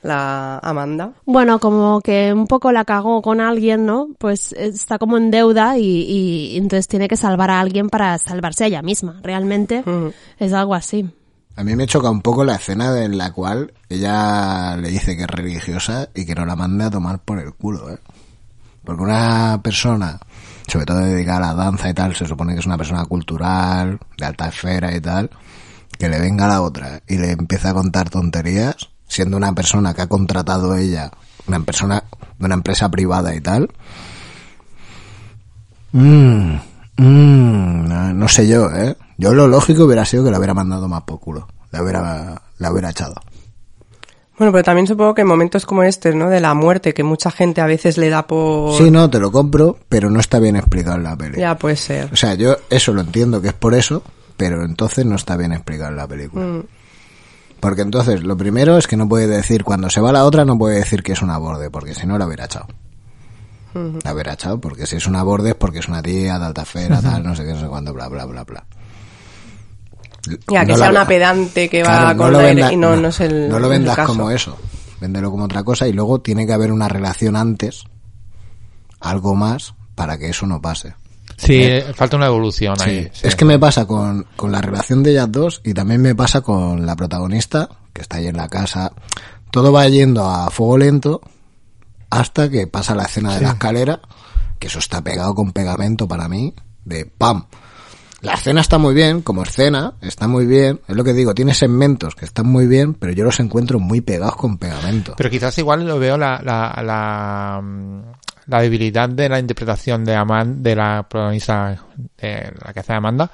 La Amanda. Bueno, como que un poco la cagó con alguien, ¿no? Pues está como en deuda y, y entonces tiene que salvar a alguien para salvarse a ella misma. Realmente es algo así. A mí me choca un poco la escena en la cual ella le dice que es religiosa y que no la mande a tomar por el culo, ¿eh? Porque una persona, sobre todo dedicada a la danza y tal, se supone que es una persona cultural, de alta esfera y tal, que le venga la otra y le empieza a contar tonterías, siendo una persona que ha contratado ella, una persona de una empresa privada y tal. Mm, mm, no, no sé yo, ¿eh? Yo lo lógico hubiera sido que la hubiera mandado más por culo. La hubiera, la hubiera echado. Bueno, pero también supongo que en momentos como este, ¿no? De la muerte, que mucha gente a veces le da por... Sí, no, te lo compro, pero no está bien explicado en la peli. Ya puede ser. O sea, yo eso lo entiendo que es por eso, pero entonces no está bien explicado en la película. Mm. Porque entonces, lo primero es que no puede decir, cuando se va la otra, no puede decir que es una borde, porque si no la hubiera echado. La hubiera echado, porque si es una borde es porque es una tía de alta tal, no sé qué, no sé cuándo, bla, bla, bla, bla. Ya, que sea una pedante que Claro, va con lo la venda- y no, no es el no lo el vendas caso. como eso. Véndelo como otra cosa y luego tiene que haber una relación antes, algo más, para que eso no pase. Sí, eh, falta una evolución Sí, ahí. sí. Es que me pasa con, con la relación de ellas dos y también me pasa con la protagonista, que está ahí en la casa. Todo va yendo a fuego lento hasta que pasa la escena de la escalera, que eso está pegado con pegamento para mí, de ¡pam! La escena está muy bien, como escena, está muy bien. Es lo que digo, tiene segmentos que están muy bien, pero yo los encuentro muy pegados con pegamento. Pero quizás igual lo veo la, la, la, la debilidad de la interpretación de Amanda, de la protagonista, de la que hace Amanda.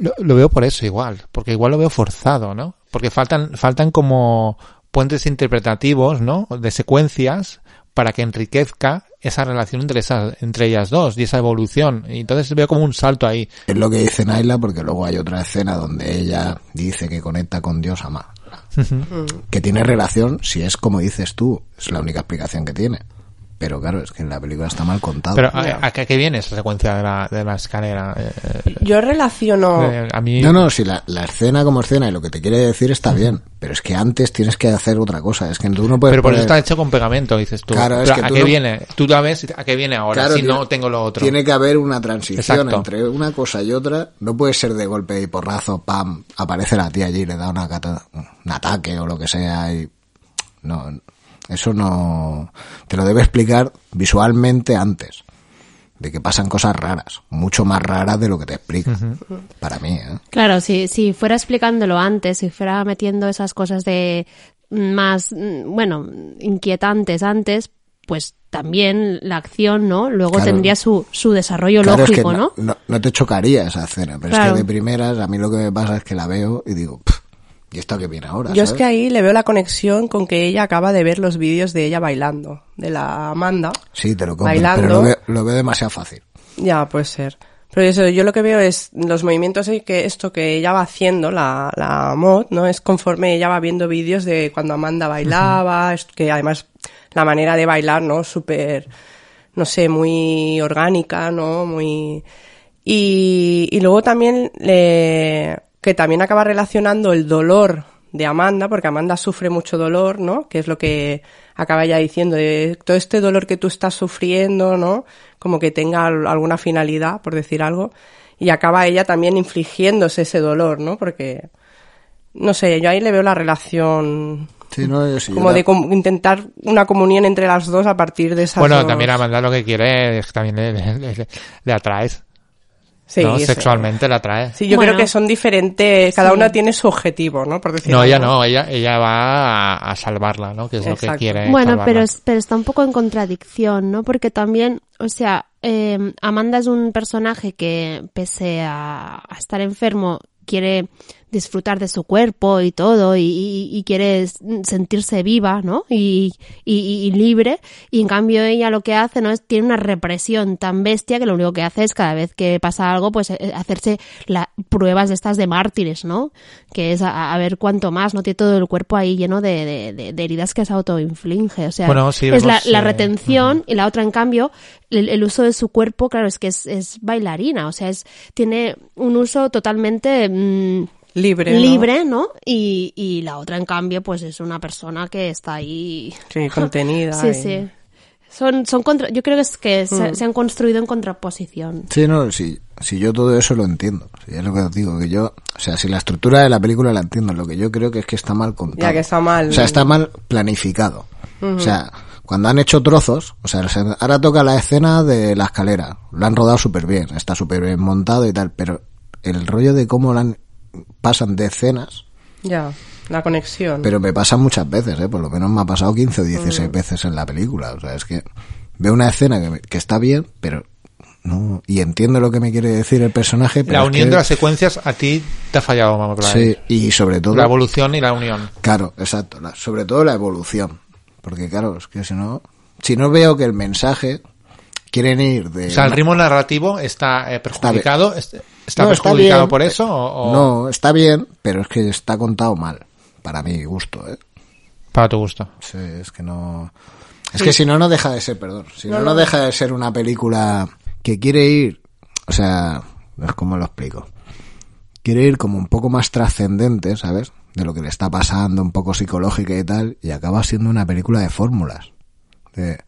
Lo, lo veo por eso igual, porque igual lo veo forzado, ¿no? Porque faltan, faltan como puentes interpretativos, ¿no? De secuencias para que enriquezca esa relación entre esas, entre ellas dos y esa evolución. Y entonces veo como un salto ahí. Es lo que dice Naila, porque luego hay otra escena donde ella dice que conecta con Dios a más. que tiene relación si es como dices tú, es la única explicación que tiene. Pero claro, es que en la película está mal contado. Pero ¿a, a qué, viene esa secuencia de la, de la escalera? Eh, eh, Yo relaciono... eh, a mí... No, no, si la, la escena como escena y lo que te quiere decir está bien, pero es que antes tienes que hacer otra cosa, es que tú no puedes Pero por eso está hecho con pegamento, dices tú. Claro, es que ¿A tú qué no- viene? Tú la ves, ¿a qué viene ahora? Claro, si tiene- no tengo lo otro. Tiene que haber una transición Exacto. entre una cosa y otra. No puede ser de golpe y porrazo, pam, aparece la tía allí y le da una cata- un ataque o lo que sea y no, eso no te lo debe explicar visualmente antes de que pasan cosas raras, mucho más raras de lo que te explica. Para mí, ¿eh? Claro, si, si fuera explicándolo antes, si fuera metiendo esas cosas de mm, más, mm, bueno, inquietantes antes, pues también la acción, ¿no? Luego Claro. tendría su, su desarrollo Claro, es que lógico, ¿no? no, no te chocaría esa escena, pero Claro. es que de primeras a mí lo que me pasa es que la veo y digo, "Pff, ¿y esto qué viene ahora? Yo es que ahí le veo la conexión con que ella acaba de ver los vídeos de ella bailando, de la Amanda. Sí, te lo compro, bailando. pero lo veo, lo veo demasiado fácil. Ya, puede ser. Pero eso, yo lo que veo es los movimientos y que esto que ella va haciendo, la, la mod, ¿no? Es conforme ella va viendo vídeos de cuando Amanda bailaba, es que además la manera de bailar, ¿no? Súper, no sé, muy orgánica, ¿no? Muy... Y, y luego también le, que también acaba relacionando el dolor de Amanda, porque Amanda sufre mucho dolor, ¿no? Que es lo que acaba ya diciendo, de todo este dolor que tú estás sufriendo, ¿no? Como que tenga al- alguna finalidad, por decir algo, y acaba ella también infligiéndose ese dolor, ¿no? Porque, no sé, yo ahí le veo la relación Sí, no, yo sí, yo como la- de com- intentar una comunión entre las dos a partir de esas Bueno, dos- también Amanda lo que quiere es que también le, le, le- le atraes. Sí, ¿no? Sexualmente la atrae. Sí, yo Bueno. creo que son diferentes, cada Sí. una tiene su objetivo, ¿no? Por decir No, ella no, ella, ella va a, a salvarla, ¿no? Que es lo que quiere. Bueno, salvarla. pero, es- pero está un poco en contradicción, ¿no? Porque también, o sea, eh, Amanda es un personaje que, pese a, a estar enfermo, quiere disfrutar de su cuerpo y todo, y, y- y quiere sentirse viva, ¿no? Y, y- y libre. Y en cambio ella lo que hace, ¿no? Es, tiene una represión tan bestia que lo único que hace es cada vez que pasa algo, pues eh, hacerse la, pruebas de estas de mártires, ¿no? Que es a, a ver cuánto más, ¿no? Tiene todo el cuerpo ahí lleno de, de- de- de heridas que se autoinflige. O sea, Bueno, sí, es la, eh, retención y la otra, en cambio, el, el uso de su cuerpo, claro, es que es, es bailarina. O sea, es, tiene un uso totalmente mm, Libre. ¿no? libre, ¿no? Y, y la otra, en cambio, pues es una persona que está ahí. Sí, contenida. Sí, y- sí. Son, son contra, yo creo que es que se, Mm. se han construido en contraposición. Sí, no, si, si yo todo eso lo entiendo. Si es lo que os digo, que yo, o sea, si la estructura de la película la entiendo, lo que yo creo que es que está mal contado. Ya que está mal. O sea, está mal planificado. O sea, cuando han hecho trozos, o sea, se- ahora toca la escena de la escalera. Lo han rodado súper bien, está súper bien montado y tal, pero el rollo de cómo la han- pasan de escenas, Ya, la conexión. pero me pasa muchas veces, ¿eh? Por lo menos me ha pasado 15 o 16 veces en la película. O sea, es que veo una escena que, me- que está bien, pero no... Y entiendo lo que me quiere decir el personaje, pero La es unión que- de las secuencias a ti te ha fallado, ahí. Sí, y sobre todo... La evolución y la unión. Claro, exacto. la- sobre todo la evolución. Porque claro, es que si no... Si no veo que el mensaje quieren ir de... O sea, el ritmo narrativo está eh, perjudicado. ¿Está, está No, está perjudicado por eso? O, o No, está bien, pero es que está contado mal. Para mi gusto, ¿eh? Para tu gusto. Sí, es que no... Es que si no, no deja de ser, perdón. Si no, no deja de ser una película que quiere ir... O sea, es como lo explico. Quiere ir como un poco más trascendente, ¿sabes? De lo que le está pasando, un poco psicológica y tal, y acaba siendo una película de fórmulas. De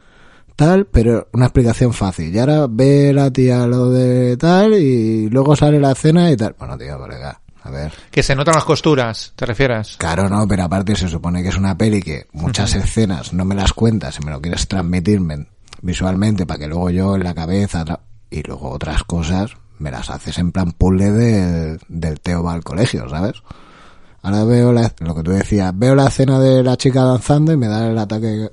tal, pero una explicación fácil. Y ahora ve la tía lo de tal y luego sale la cena y tal. Bueno, tío, colega, a ver. Que se notan las costuras, ¿te refieres? Claro, no, pero aparte se supone que es una peli que muchas escenas no me las cuentas y me lo quieres transmitirme visualmente para que luego yo en la cabeza y luego otras cosas me las haces en plan puzzle del, del Teo va al colegio, ¿sabes? Ahora veo la, lo que tú decías, veo la escena de la chica danzando y me da el ataque.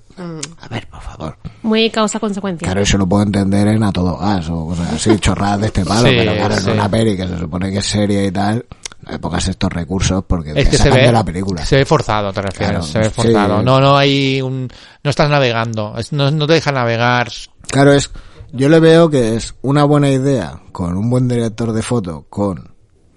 A ver, por favor. Muy causa-consecuencia. Claro, eso lo puedo entender en a todo gas o cosas así, chorradas de este palo, Sí, pero claro, sí. en una peli que se supone que es seria y tal, no me pongas estos recursos porque Es te que se ve, de la película. se ve forzado, te refieres. Claro, se ve sí. forzado. No, no hay un, no estás navegando. Es- no, no te deja navegar. Claro, es, yo le veo que es una buena idea con un buen director de foto, con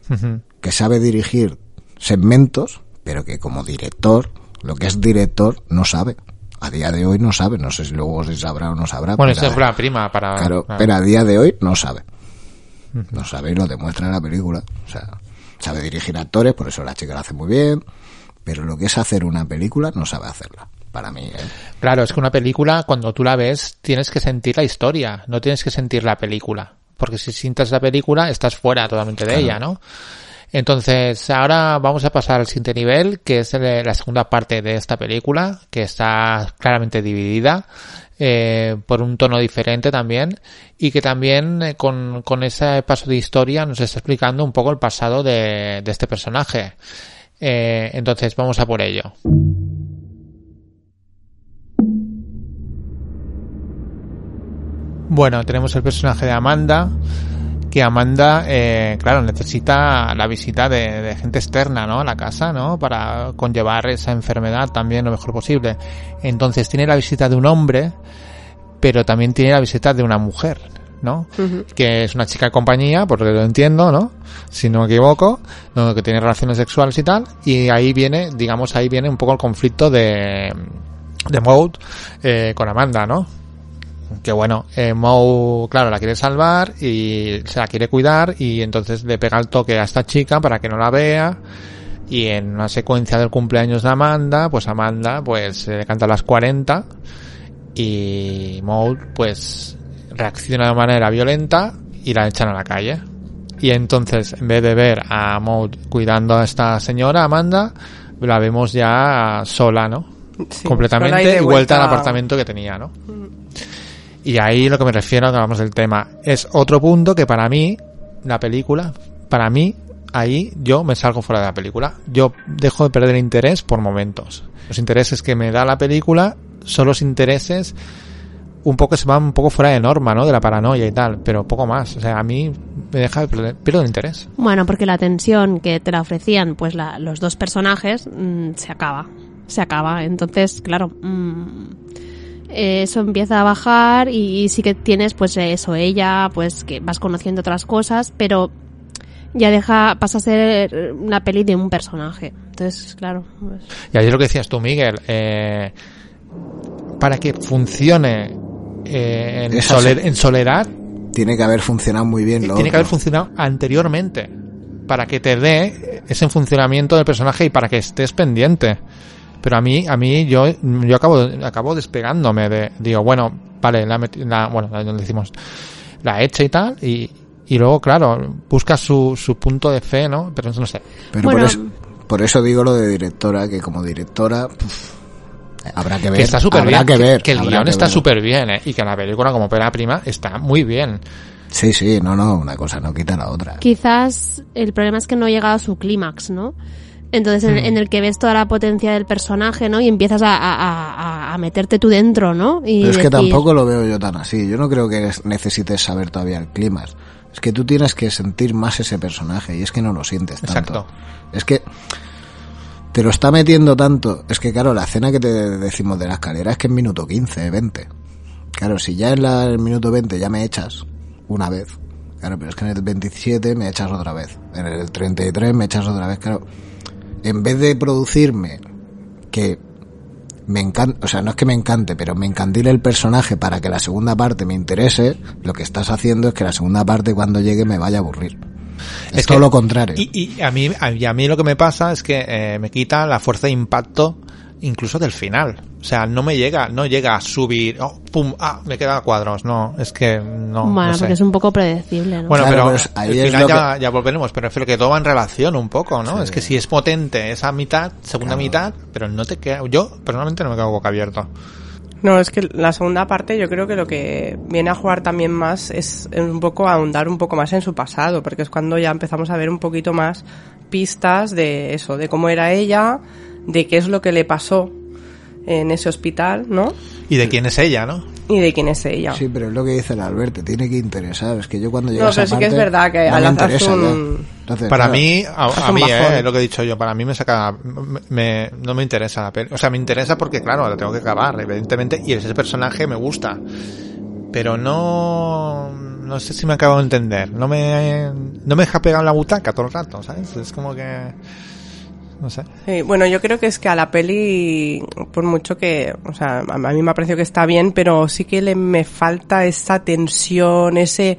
Ujú. que sabe dirigir segmentos, pero que como director, lo que es director, no sabe. A día de hoy no sabe, no sé si luego si sabrá o no sabrá. Bueno, esa es la prima para... Claro, claro. pero a día de hoy no sabe. No sabe y lo demuestra en la película. O sea, sabe dirigir actores, por eso la chica lo hace muy bien. Pero lo que es hacer una película, no sabe hacerla. Para mí, ¿eh? Claro, es que una película, cuando tú la ves, tienes que sentir la historia, no tienes que sentir la película. Porque si sientas la película, estás fuera totalmente de ella, ¿no? Entonces, ahora vamos a pasar al siguiente nivel, que es la segunda parte de esta película, que está claramente dividida eh, por un tono diferente también, y que también eh, con, con ese paso de historia nos está explicando un poco el pasado de, de este personaje. Eh, entonces, vamos a por ello. Bueno, tenemos el personaje de Amanda, que Amanda, eh, claro, necesita la visita de, de gente externa, ¿no? A la casa, ¿no? Para conllevar esa enfermedad también lo mejor posible. Entonces tiene la visita de un hombre, pero también tiene la visita de una mujer, ¿no? Que es una chica de compañía, por lo que lo entiendo, ¿no? Si no me equivoco, ¿no? que tiene relaciones sexuales y tal, y ahí viene, digamos, ahí viene un poco el conflicto de, de Maud eh, con Amanda, ¿no? Que bueno, eh, Moe, claro, la quiere salvar y se la quiere cuidar y entonces le pega el toque a esta chica para que no la vea y en una secuencia del cumpleaños de Amanda, pues Amanda pues se le canta las 40 y Moe pues reacciona de manera violenta y la echan a la calle. Y entonces, en vez de ver a Maud cuidando a esta señora, Amanda, la vemos ya sola, ¿no? Sí, completamente y de y vuelta vuelta- al apartamento que tenía, ¿no? Y ahí lo que me refiero, que hablamos del tema, es otro punto que para mí, la película, para mí, ahí yo me salgo fuera de la película. Yo dejo de perder interés por momentos. Los intereses que me da la película son los intereses un poco se van un poco fuera de norma, ¿no? De la paranoia y tal, pero poco más. O sea, a mí me deja pierdo el interés. Bueno, porque la tensión que te la ofrecían pues la- los dos personajes mm, se acaba. Se acaba. Entonces, claro, mm, eh, eso empieza a bajar y, y sí que tienes pues eso, ella, pues que vas conociendo otras cosas, pero ya deja, pasa a ser una peli de un personaje. Entonces, claro. pues- Y ahí es lo que decías tú, Miguel. Eh, para que funcione eh, en, soledad, Tiene que haber funcionado muy bien lo tiene que haber funcionado anteriormente. Para que te dé ese funcionamiento del personaje y para que estés pendiente. Pero a mí, a mí, yo, yo acabo, acabo despegándome de, digo, bueno, vale, la, meti- la bueno, la, decimos, la hecha y tal, y, y luego, claro, busca su, su punto de fe, ¿no? Pero no sé. Pero Bueno. por, eso, por eso digo lo de directora, que como directora puf, habrá que ver. que está súper habrá bien, que ver. que el guion que está súper bien, ¿eh? y que la película como pena prima está muy bien. Sí, sí, no, no, una cosa no quita la otra. Quizás el problema es que no ha llegado a su clímax, ¿no? Entonces, en, en el que ves toda la potencia del personaje, ¿no? Y empiezas a, a- a- a meterte tú dentro, ¿no? Y Pero es que tampoco lo veo yo tan así. Yo no creo que necesites saber todavía el clima. Es que tú tienes que sentir más ese personaje y es que no lo sientes tanto. Exacto. Es que te lo está metiendo tanto. Es que claro, la escena que te decimos de la escalera es que en minuto 15, 20. Claro, si ya en la, el minuto 20 ya me echas una vez. Claro, pero es que en el 27 me echas otra vez. En el 33 me echas otra vez. Claro, en vez de producirme que me encanta, o sea, no es que me encante, pero me encandile el personaje para que la segunda parte me interese, lo que estás haciendo es que la segunda parte cuando llegue me vaya a aburrir. Es, todo que- lo contrario. Y, y a mí, a, y a mí lo que me pasa es que eh, me quita la fuerza de impacto incluso del final. O sea, no me llega, no llega a subir, oh, pum, ah, me queda cuadros. No, es que no. Bueno, no sé. porque es un poco predecible, ¿no? Bueno, Claro, pero pero es- ahí al es final lo ya, ya volveremos, pero es lo que todo va en relación un poco, ¿no? Sí. Es que si es potente esa mitad, segunda Claro. mitad, pero no te queda, yo personalmente no me quedo boca abierto. No, es que la segunda parte yo creo que lo que viene a jugar también más es un poco ahondar un poco más en su pasado, porque es cuando ya empezamos a ver un poquito más pistas de eso, de cómo era ella, de qué es lo que le pasó en ese hospital, ¿no? Y de quién es ella, ¿no? Y de quién es ella. Sí, pero es lo que dice el Albert, te tiene que interesar. Es que yo cuando llego No, a esa pero sí que es verdad que no al un-. Entonces, Para claro, mí, a, mí, eh, lo que he dicho yo, para mí me saca, me, no me interesa la peli. O sea, me interesa porque, claro, la tengo que acabar, evidentemente, y ese personaje me gusta. Pero no, no sé si me acabo de entender. No me, no me deja pegar en la butaca todo el rato, ¿sabes? Es como que, no sé. Sí, bueno, yo creo que es que a la peli, por mucho que, o sea, a mí me ha parecido que está bien, pero sí que le me falta esa tensión, ese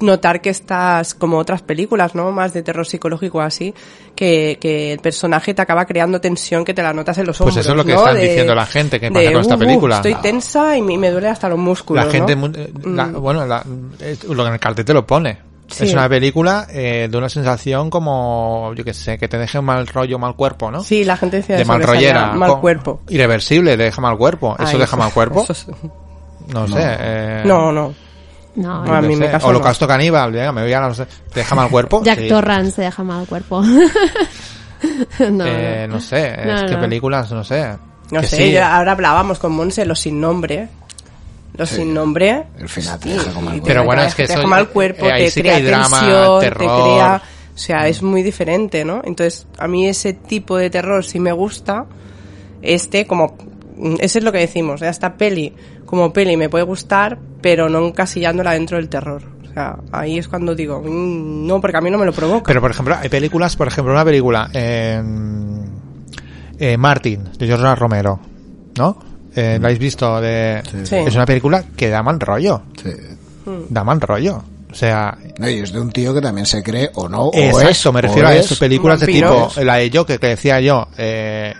notar que estás como otras películas, ¿no? Más de terror psicológico así, que, que el personaje te acaba creando tensión que te la notas en los Pues hombros. eso es lo que ¿no? están De- diciendo la gente que pasa de, con esta "Uh, película. Estoy tensa y me, me duele hasta los músculos. La gente, eh, la- Mm. bueno, la- lo que en el cartel te lo pone. Sí. Es una película eh, de una sensación como, yo que sé, que te deje mal rollo, mal cuerpo, ¿no? Sí, la gente decía de eso, mal rollera. mal con- cuerpo. Irreversible, deja mal cuerpo. ¿Eso deja mal cuerpo? eso es- No, sé. eh, No, no. No, No, a no mí me caso Holocausto caníbal, venga, me voy a no sé. ¿Te deja mal cuerpo? Jack Sí. Torrance se deja mal cuerpo. no, Eh, no. no sé, No, es que no. películas, no sé. No Que sé, sí. yo- ahora hablábamos con Monse, los sin nombre. Los Sí. sin nombre. El final te deja como el te- Pero bueno, te es que deja eso- mal cuerpo, eh, ahí te sí crea hay drama, tensión, te terror. crea... O sea, es muy diferente, ¿no? Entonces, a mí ese tipo de terror sí me gusta. Este, como... Eso es lo que decimos, ¿eh? esta peli, como peli me puede gustar, pero no encasillándola dentro del terror. O sea, ahí es cuando digo, "Mm, no, porque a mí no me lo provoca. Pero por ejemplo, hay películas, por ejemplo, una película, eh, eh, Martin, de George Romero, ¿no? Eh, ¿La habéis visto? De, Sí. Es una película que da mal rollo, Sí. da mal rollo. O sea, No, y es de un tío que también se cree o no, o exacto, es, me o refiero a es. eso, películas de tipo, la de yo que, que decía yo, eh,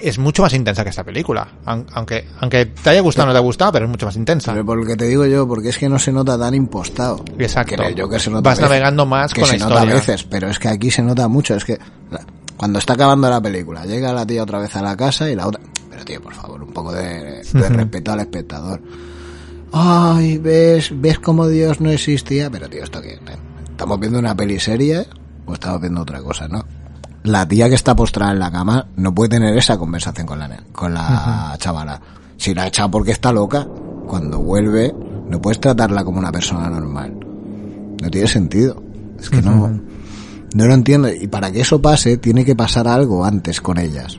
es mucho más intensa que esta película. Aun- Aunque, aunque te haya gustado o no te ha gustado, pero es mucho más intensa. Pero por lo que te digo yo, porque es que no se nota tan impostado. Exacto. Que el Joker se nota Vas navegando más que con se la nota a historia. veces, pero es que aquí se nota mucho. Es que cuando está acabando la película, llega la tía otra vez a la casa y la otra... Pero tío, por favor, un poco de, de respeto al espectador. Ay, ves, ves cómo Dios no existía. Pero tío, ¿esto qué? ¿Estamos viendo una peli serie o estamos viendo otra cosa, no? La tía que está postrada en la cama no puede tener esa conversación con la, con la chavala. Si la ha echado porque está loca, cuando vuelve, no puedes tratarla como una persona normal. No tiene sentido. Es que no, no lo entiendo. Y para que eso pase, tiene que pasar algo antes con ellas.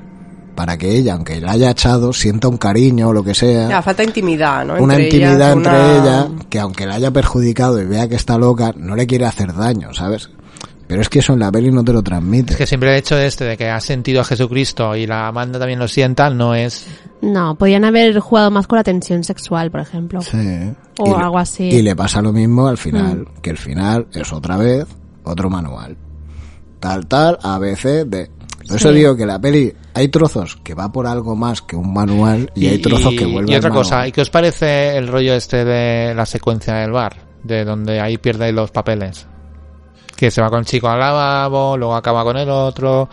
Para que ella, aunque la haya echado, sienta un cariño o lo que sea. Ya, falta intimidad, ¿no? una Entre intimidad ellas, entre una- ella, que aunque la haya perjudicado y vea que está loca, no le quiere hacer daño, ¿sabes? Pero es que eso en la peli no te lo transmite. Es que siempre el hecho de este, de que has sentido a Jesucristo y la Amanda también lo sienta, no es... No, podían haber jugado más con la tensión sexual, por ejemplo. Sí. O Y le- algo así. Y le pasa lo mismo al final, Mm. que el final es otra vez otro manual. Tal, tal, A, B, C, D. Por eso Sí. digo que la peli hay trozos que va por algo más que un manual y, hay trozos que vuelven Y otra al cosa. ¿y qué os parece el rollo este de la secuencia del bar? De donde ahí pierde los papeles. Que se va con el chico al lavabo, luego acaba con el otro.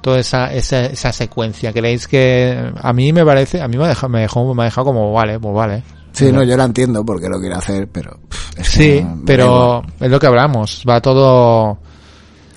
Toda esa, esa, esa secuencia. ¿Creéis que a mí me parece, a mí me ha dejado, me dejó, me ha dejado como vale, pues vale. Sí, no, yo la entiendo porque lo quiere hacer, pero... pff, Sí, pero es lo que hablamos. Va todo,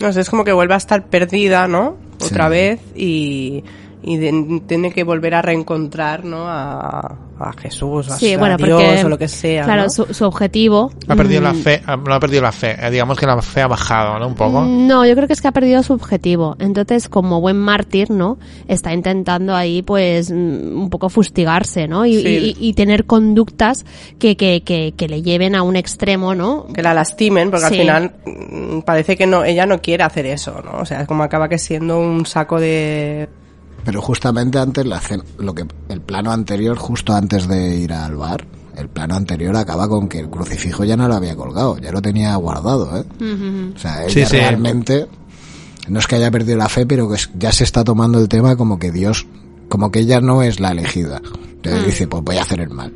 No sé, es como que vuelve a estar perdida, ¿no? Sí. Otra vez y, y de- tiene que volver a reencontrar, ¿no? A, a Jesús, a, Sí, a bueno, Dios porque o lo que sea, claro, ¿no? su, su objetivo ha perdido la mm, fe, no ha perdido la fe. eh, Digamos que la fe ha bajado, ¿no? Un poco. No, yo creo que es que ha perdido su objetivo. Entonces, como buen mártir, ¿no? Está intentando ahí, pues, mm, un poco fustigarse, ¿no? Y, Sí. y- y tener conductas que, que, que, que le lleven a un extremo, ¿no? que la lastimen, porque Sí. al final mm, parece que no, ella no quiere hacer eso, ¿no? O sea, es como acaba que siendo un saco de... Pero justamente antes, la escena- lo que, el plano anterior, justo antes de ir al bar, el plano anterior acaba con que el crucifijo ya no lo había colgado, ya lo tenía guardado, ¿eh? O sea, ella Sí, sí. realmente, no es que haya perdido la fe, pero que ya se está tomando el tema como que Dios, como que ella no es la elegida. Entonces dice, pues voy a hacer el mal.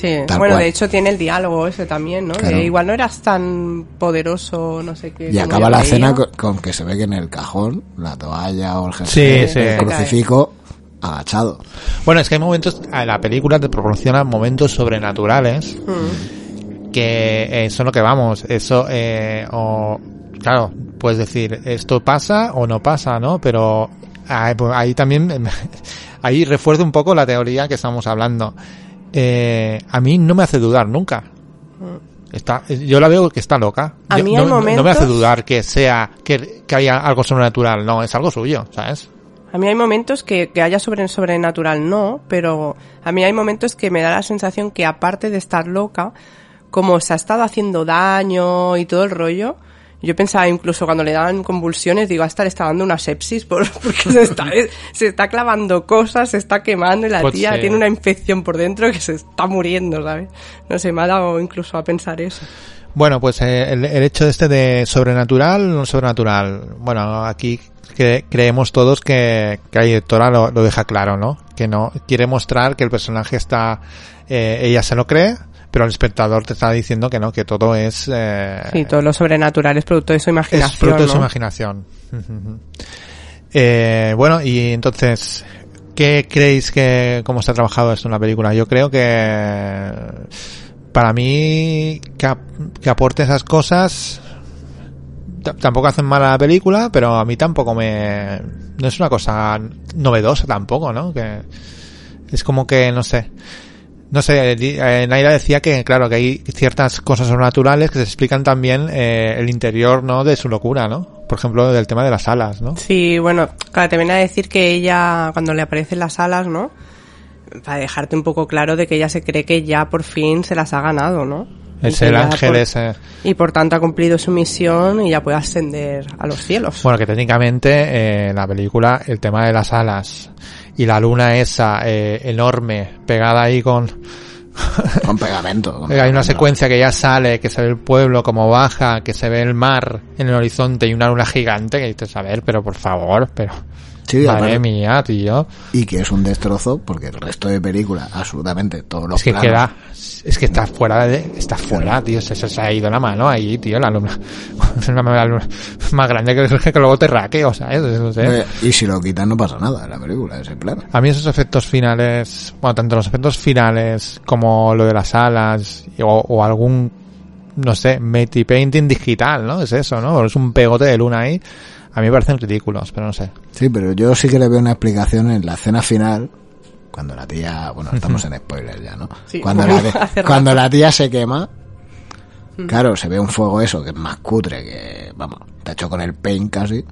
Sí, Tal bueno, cual. de hecho tiene el diálogo ese también, ¿no? Claro. De igual no eras tan poderoso, no sé qué. Y acaba la escena con, con que se ve que en el cajón, la toalla o el jersey, Sí, sí. el crucifijo agachado. Bueno, es que hay momentos, a la película te proporciona momentos sobrenaturales Mm. que eh, son lo que vamos. Eso, eh, o, claro, puedes decir, esto pasa o no pasa, ¿no? Pero ahí, pues, ahí también, ahí refuerzo un poco la teoría que estamos hablando. Eh, a mí no me hace dudar nunca. Está, yo la veo que está loca. A Yo- mí no, no me hace dudar que sea, que, que haya algo sobrenatural. No, es algo suyo, ¿sabes? A mí hay momentos que, que haya sobre, sobrenatural, no, pero a mí hay momentos que me da la sensación que aparte de estar loca, como se ha estado haciendo daño y todo el rollo, Yo pensaba incluso cuando le daban convulsiones, digo, hasta le está dando una sepsis por- porque se está, se está clavando cosas, se está quemando y la Pues tía tiene una infección por dentro que se está muriendo, ¿sabes? No sé, me ha dado incluso a pensar eso. Bueno, pues eh, el, el hecho este de sobrenatural o no sobrenatural. Bueno, aquí cre- creemos todos que, que la directora lo, lo deja claro, ¿no? Que no quiere mostrar que el personaje está, eh, ella se lo cree, pero el espectador te está diciendo que no, que todo es, eh, Sí, todo lo sobrenatural es producto de su imaginación. es fruto de su imaginación. eh, bueno, y entonces, ¿qué creéis que cómo está trabajado esto en la película? Yo creo que para mí que, ap- que aporte esas cosas tampoco hacen mal a la película, pero a mí tampoco me no es una cosa novedosa tampoco, ¿no? Que es como que no sé. No sé, eh, Naira decía que, claro, que hay ciertas cosas sobrenaturales que se explican también eh, el interior, ¿no? De su locura, ¿no? Por ejemplo, del tema de las alas, ¿no? Sí, bueno, claro, te viene a decir que ella, cuando le aparecen las alas, ¿no? Para dejarte un poco claro de que ella se cree que ya por fin se las ha ganado, ¿no? Es el ángel por- ese. Y por tanto ha cumplido su misión y ya puede ascender a los cielos. Bueno, que técnicamente eh, en la película el tema de las alas y la luna esa eh, enorme pegada ahí con... Con pegamento. con Hay una secuencia que ya sale, que se ve el pueblo como baja, que se ve el mar en el horizonte y una luna gigante que dices, a ver, pero por favor, pero... Sí, Madre mía, tío. Y que es un destrozo porque el resto de película, absolutamente todos los Es que planos- queda... Es que está fuera de... Está fuera, tío. Se, se ha ido la mano ahí, tío. La luna... Es una la luna más grande que, que luego te raqueo, ¿sabes? No sé. Eh, Y si lo quitan no pasa nada en la película, ese plano. A mí esos efectos finales, bueno, tanto los efectos finales como lo de las alas o, o algún, no sé, Meti Painting digital, ¿no? Es eso, ¿no? Es un pegote de luna ahí. A mí me parecen ridículos, pero no sé. Sí, pero yo sí que le veo una explicación en la escena final, cuando la tía, bueno, estamos en spoiler ya, ¿no? Sí, cuando, la, hace cuando la tía se quema, claro, se ve un fuego eso, que es más cutre, que, vamos, está hecho con el paint casi.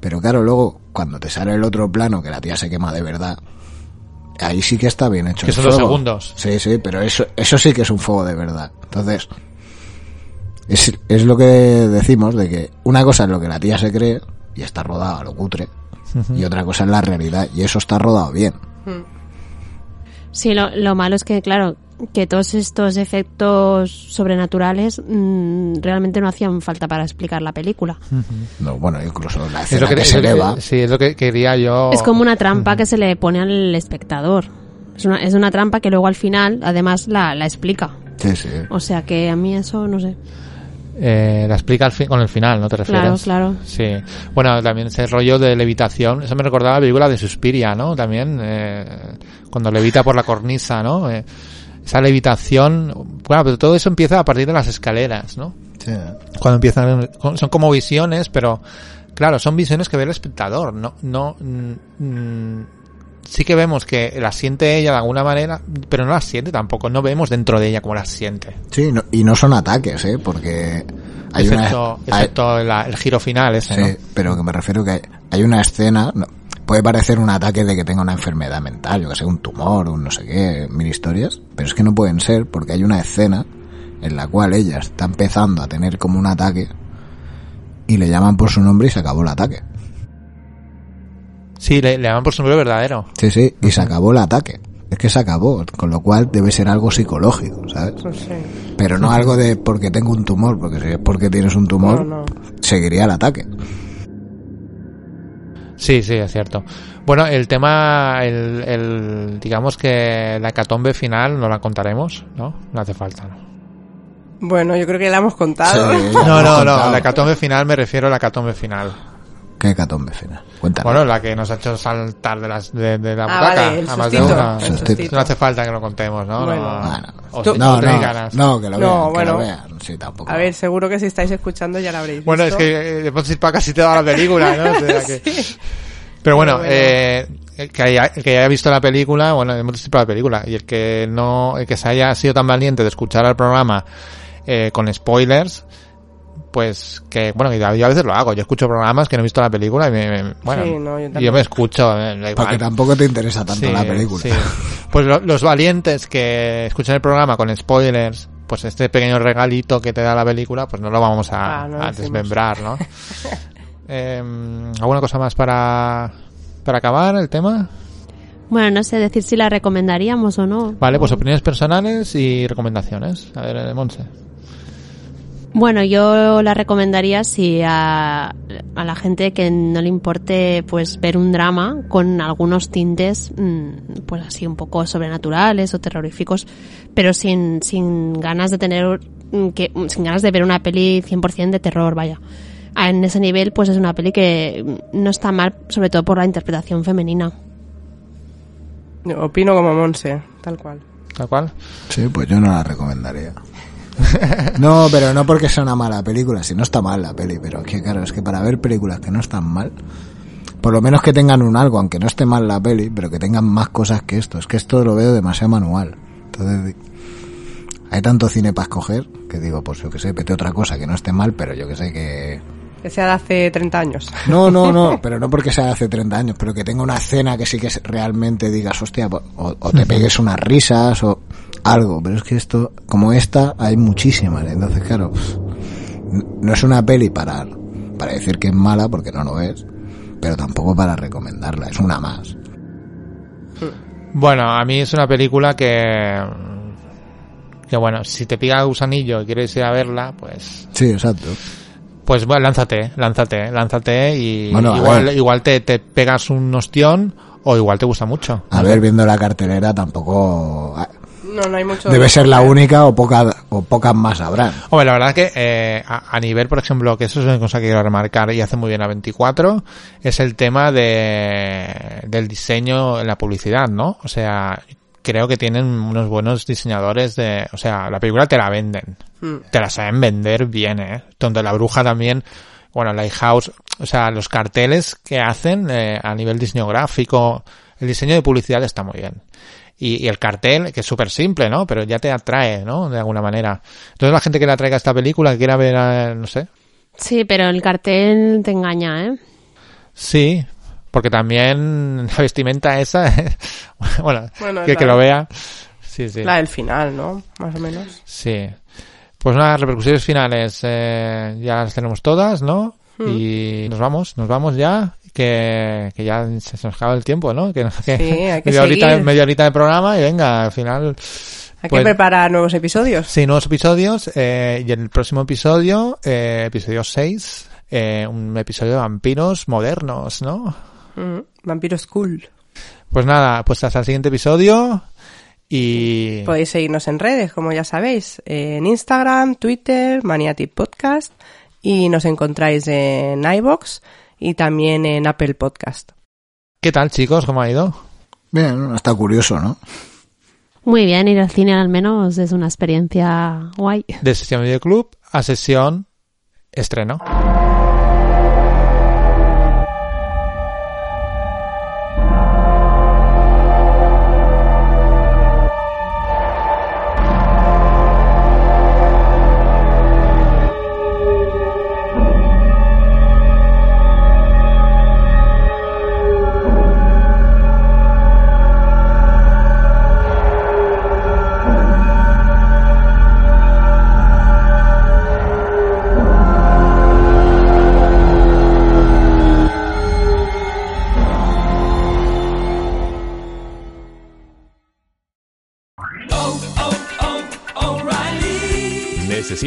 Pero claro, luego, cuando te sale el otro plano, que la tía se quema de verdad, ahí sí que está bien hecho. Que son dos fuego. segundos. Sí, sí, pero eso, eso sí que es un fuego de verdad. Entonces, es, es lo que decimos de que una cosa es lo que la tía se cree y está rodado a lo cutre y otra cosa es la realidad y eso está rodado bien. Sí, lo, lo malo es que, claro, que todos estos efectos sobrenaturales mm, realmente no hacían falta para explicar la película. No, bueno, incluso la Es escena lo que, que, es se eleva. sí, es lo que quería yo. Es como una trampa que se le pone al espectador. Es una, es una trampa que luego al final, además, la, la explica. Sí, sí. O sea que a mí eso, no sé. Eh, la explica al fin- con el final, ¿no te refieres? Claro, claro. Sí. Bueno, también ese rollo de levitación, eso me recordaba la película de Suspiria, ¿no? También, eh, cuando levita por la cornisa, ¿no? Eh, esa levitación, bueno, pero todo eso empieza a partir de las escaleras, ¿no? Sí. Cuando empiezan, son como visiones, pero claro, son visiones que ve el espectador, no, no, mm, mm, sí que vemos que la siente ella de alguna manera, pero no la siente tampoco, no vemos dentro de ella como la siente. Sí, no- y no son ataques, ¿eh? Porque hay excepto una... hay- excepto la- el giro final ese, Sí, ¿no? pero que me refiero que hay, hay una escena, no, puede parecer un ataque de que tenga una enfermedad mental, yo que sé, un tumor, un no sé qué, mil historias, pero es que no pueden ser porque hay una escena en la cual ella está empezando a tener como un ataque y le llaman por su nombre y se acabó el ataque. Sí, le, le llaman por su nombre verdadero. Sí, sí, y se acabó el ataque. Es que se acabó, con lo cual debe ser algo psicológico, ¿sabes? No sé. Pero no algo de porque tengo un tumor, porque si es porque tienes un tumor, No, no. seguiría el ataque. Sí, sí, es cierto. Bueno, el tema, el, el, digamos que la hecatombe final no la contaremos, ¿no? No hace falta, ¿no? Bueno, yo creo que la hemos contado. Sí, No, no, no, la hecatombe final me refiero a la hecatombe final. ¿Qué hecatombe final? Cuéntame. Bueno, la que nos ha hecho saltar de, las, de, de la Ah, butaca. vale, el a más de una. el. No hace falta que lo contemos, ¿no? Bueno. no, si no, no, ganas. no, que lo No, vean, que bueno. lo vean. Sí, tampoco. A ver, seguro que si estáis escuchando ya la habréis Bueno, es visto. que eh, hemos para casi toda la película, ¿no? O sea que- Pero bueno, eh, el que, haya, el que haya visto la película, bueno, hemos visto la película, y el que no, el que se haya sido tan valiente de escuchar el programa eh, con spoilers, pues que, bueno, yo a veces lo hago, yo escucho programas que no he visto la película y me, me- bueno, Sí, no, yo y también. me escucho, eh. Porque tampoco te interesa tanto Sí, la película. sí. Pues lo- los valientes que escuchan el programa con spoilers pues este pequeño regalito que te da la película, pues no lo vamos a, Ah, no a desmembrar, ¿no? Em, ¿Alguna cosa más para, para acabar el tema? Bueno, no sé decir si la recomendaríamos o no. Vale, pues opiniones personales y recomendaciones. A ver, eh, Monse. Bueno, yo la recomendaría si a, a la gente que no le importe pues ver un drama con algunos tintes mm, pues así un poco sobrenaturales o terroríficos, pero sin, sin ganas de tener mm, que sin ganas de ver una peli 100% de terror, vaya. En ese nivel pues es una peli que mm, no está mal, sobre todo por la interpretación femenina. Opino como Monse, tal cual. ¿Tal cual? Sí, pues yo no la recomendaría. No, pero no porque sea una mala película, si no está mal la peli, pero es que claro, es que para ver películas que no están mal, por lo menos que tengan un algo, aunque no esté mal la peli, pero que tengan más cosas que esto, es que esto lo veo demasiado manual. Entonces, hay tanto cine para escoger que digo, pues yo que sé, vete otra cosa que no esté mal, pero yo que sé que... Que sea de hace 30 años. No, no, no, pero no porque sea de hace 30 años, pero que tenga una escena que sí que realmente digas, hostia, o, o te pegues unas risas o algo, pero es que esto, como esta, hay muchísimas, entonces claro, pues, no es una peli para, para decir que es mala, porque no lo es, pero tampoco para recomendarla, es una más. Bueno, a mí es una película que... Que bueno, si te pica gusanillo y quieres ir a verla, pues... Sí, exacto. Pues bueno, lánzate, lánzate, lánzate y Bueno, igual, igual te, te pegas un ostión o igual te gusta mucho. A ver, viendo la cartelera tampoco No, no hay mucho. debe ser la única o poca, o pocas más habrán. Hombre, la verdad es que eh, a, a nivel, por ejemplo, que eso es una cosa que quiero remarcar y hace muy bien a 24, es el tema de, del diseño en la publicidad, ¿no? O sea, creo que tienen unos buenos diseñadores de... O sea, la película te la venden. Mm. Te la saben vender bien, ¿eh? Donde la bruja también... Bueno, Lighthouse, o sea, los carteles que hacen eh, a nivel diseño gráfico, el diseño de publicidad está muy bien. Y, y el cartel, que es súper simple, ¿no? Pero ya te atrae, ¿no? De alguna manera. Entonces la gente que le atraiga esta película, que quiera ver, eh, no sé. Sí, pero el cartel te engaña, ¿eh? Sí, porque también la vestimenta esa, bueno, Bueno, que, es que lo vea. Sí, sí. La del final, ¿no? Más o menos. Sí. Pues unas repercusiones finales eh, ya las tenemos todas, ¿no? Hmm. Y nos vamos, nos vamos ya, que, que ya se nos acaba el tiempo, ¿no? Que, que Sí, hay que media, horita, media horita de programa y venga, al final... Hay pues, que preparar nuevos episodios. Sí, nuevos episodios eh, y en el próximo episodio, eh, episodio 6, eh, un episodio de vampiros modernos, ¿no? Mm, Vampiro School. Pues nada, pues hasta el siguiente episodio y... Podéis seguirnos en redes, como ya sabéis, en Instagram, Twitter, Maniatic Podcast y nos encontráis en iBox y también en Apple Podcast. ¿Qué tal chicos? ¿Cómo ha ido? Bien, está curioso, ¿no? Muy bien, ir al cine al menos es una experiencia guay. De sesión videoclub a sesión estreno.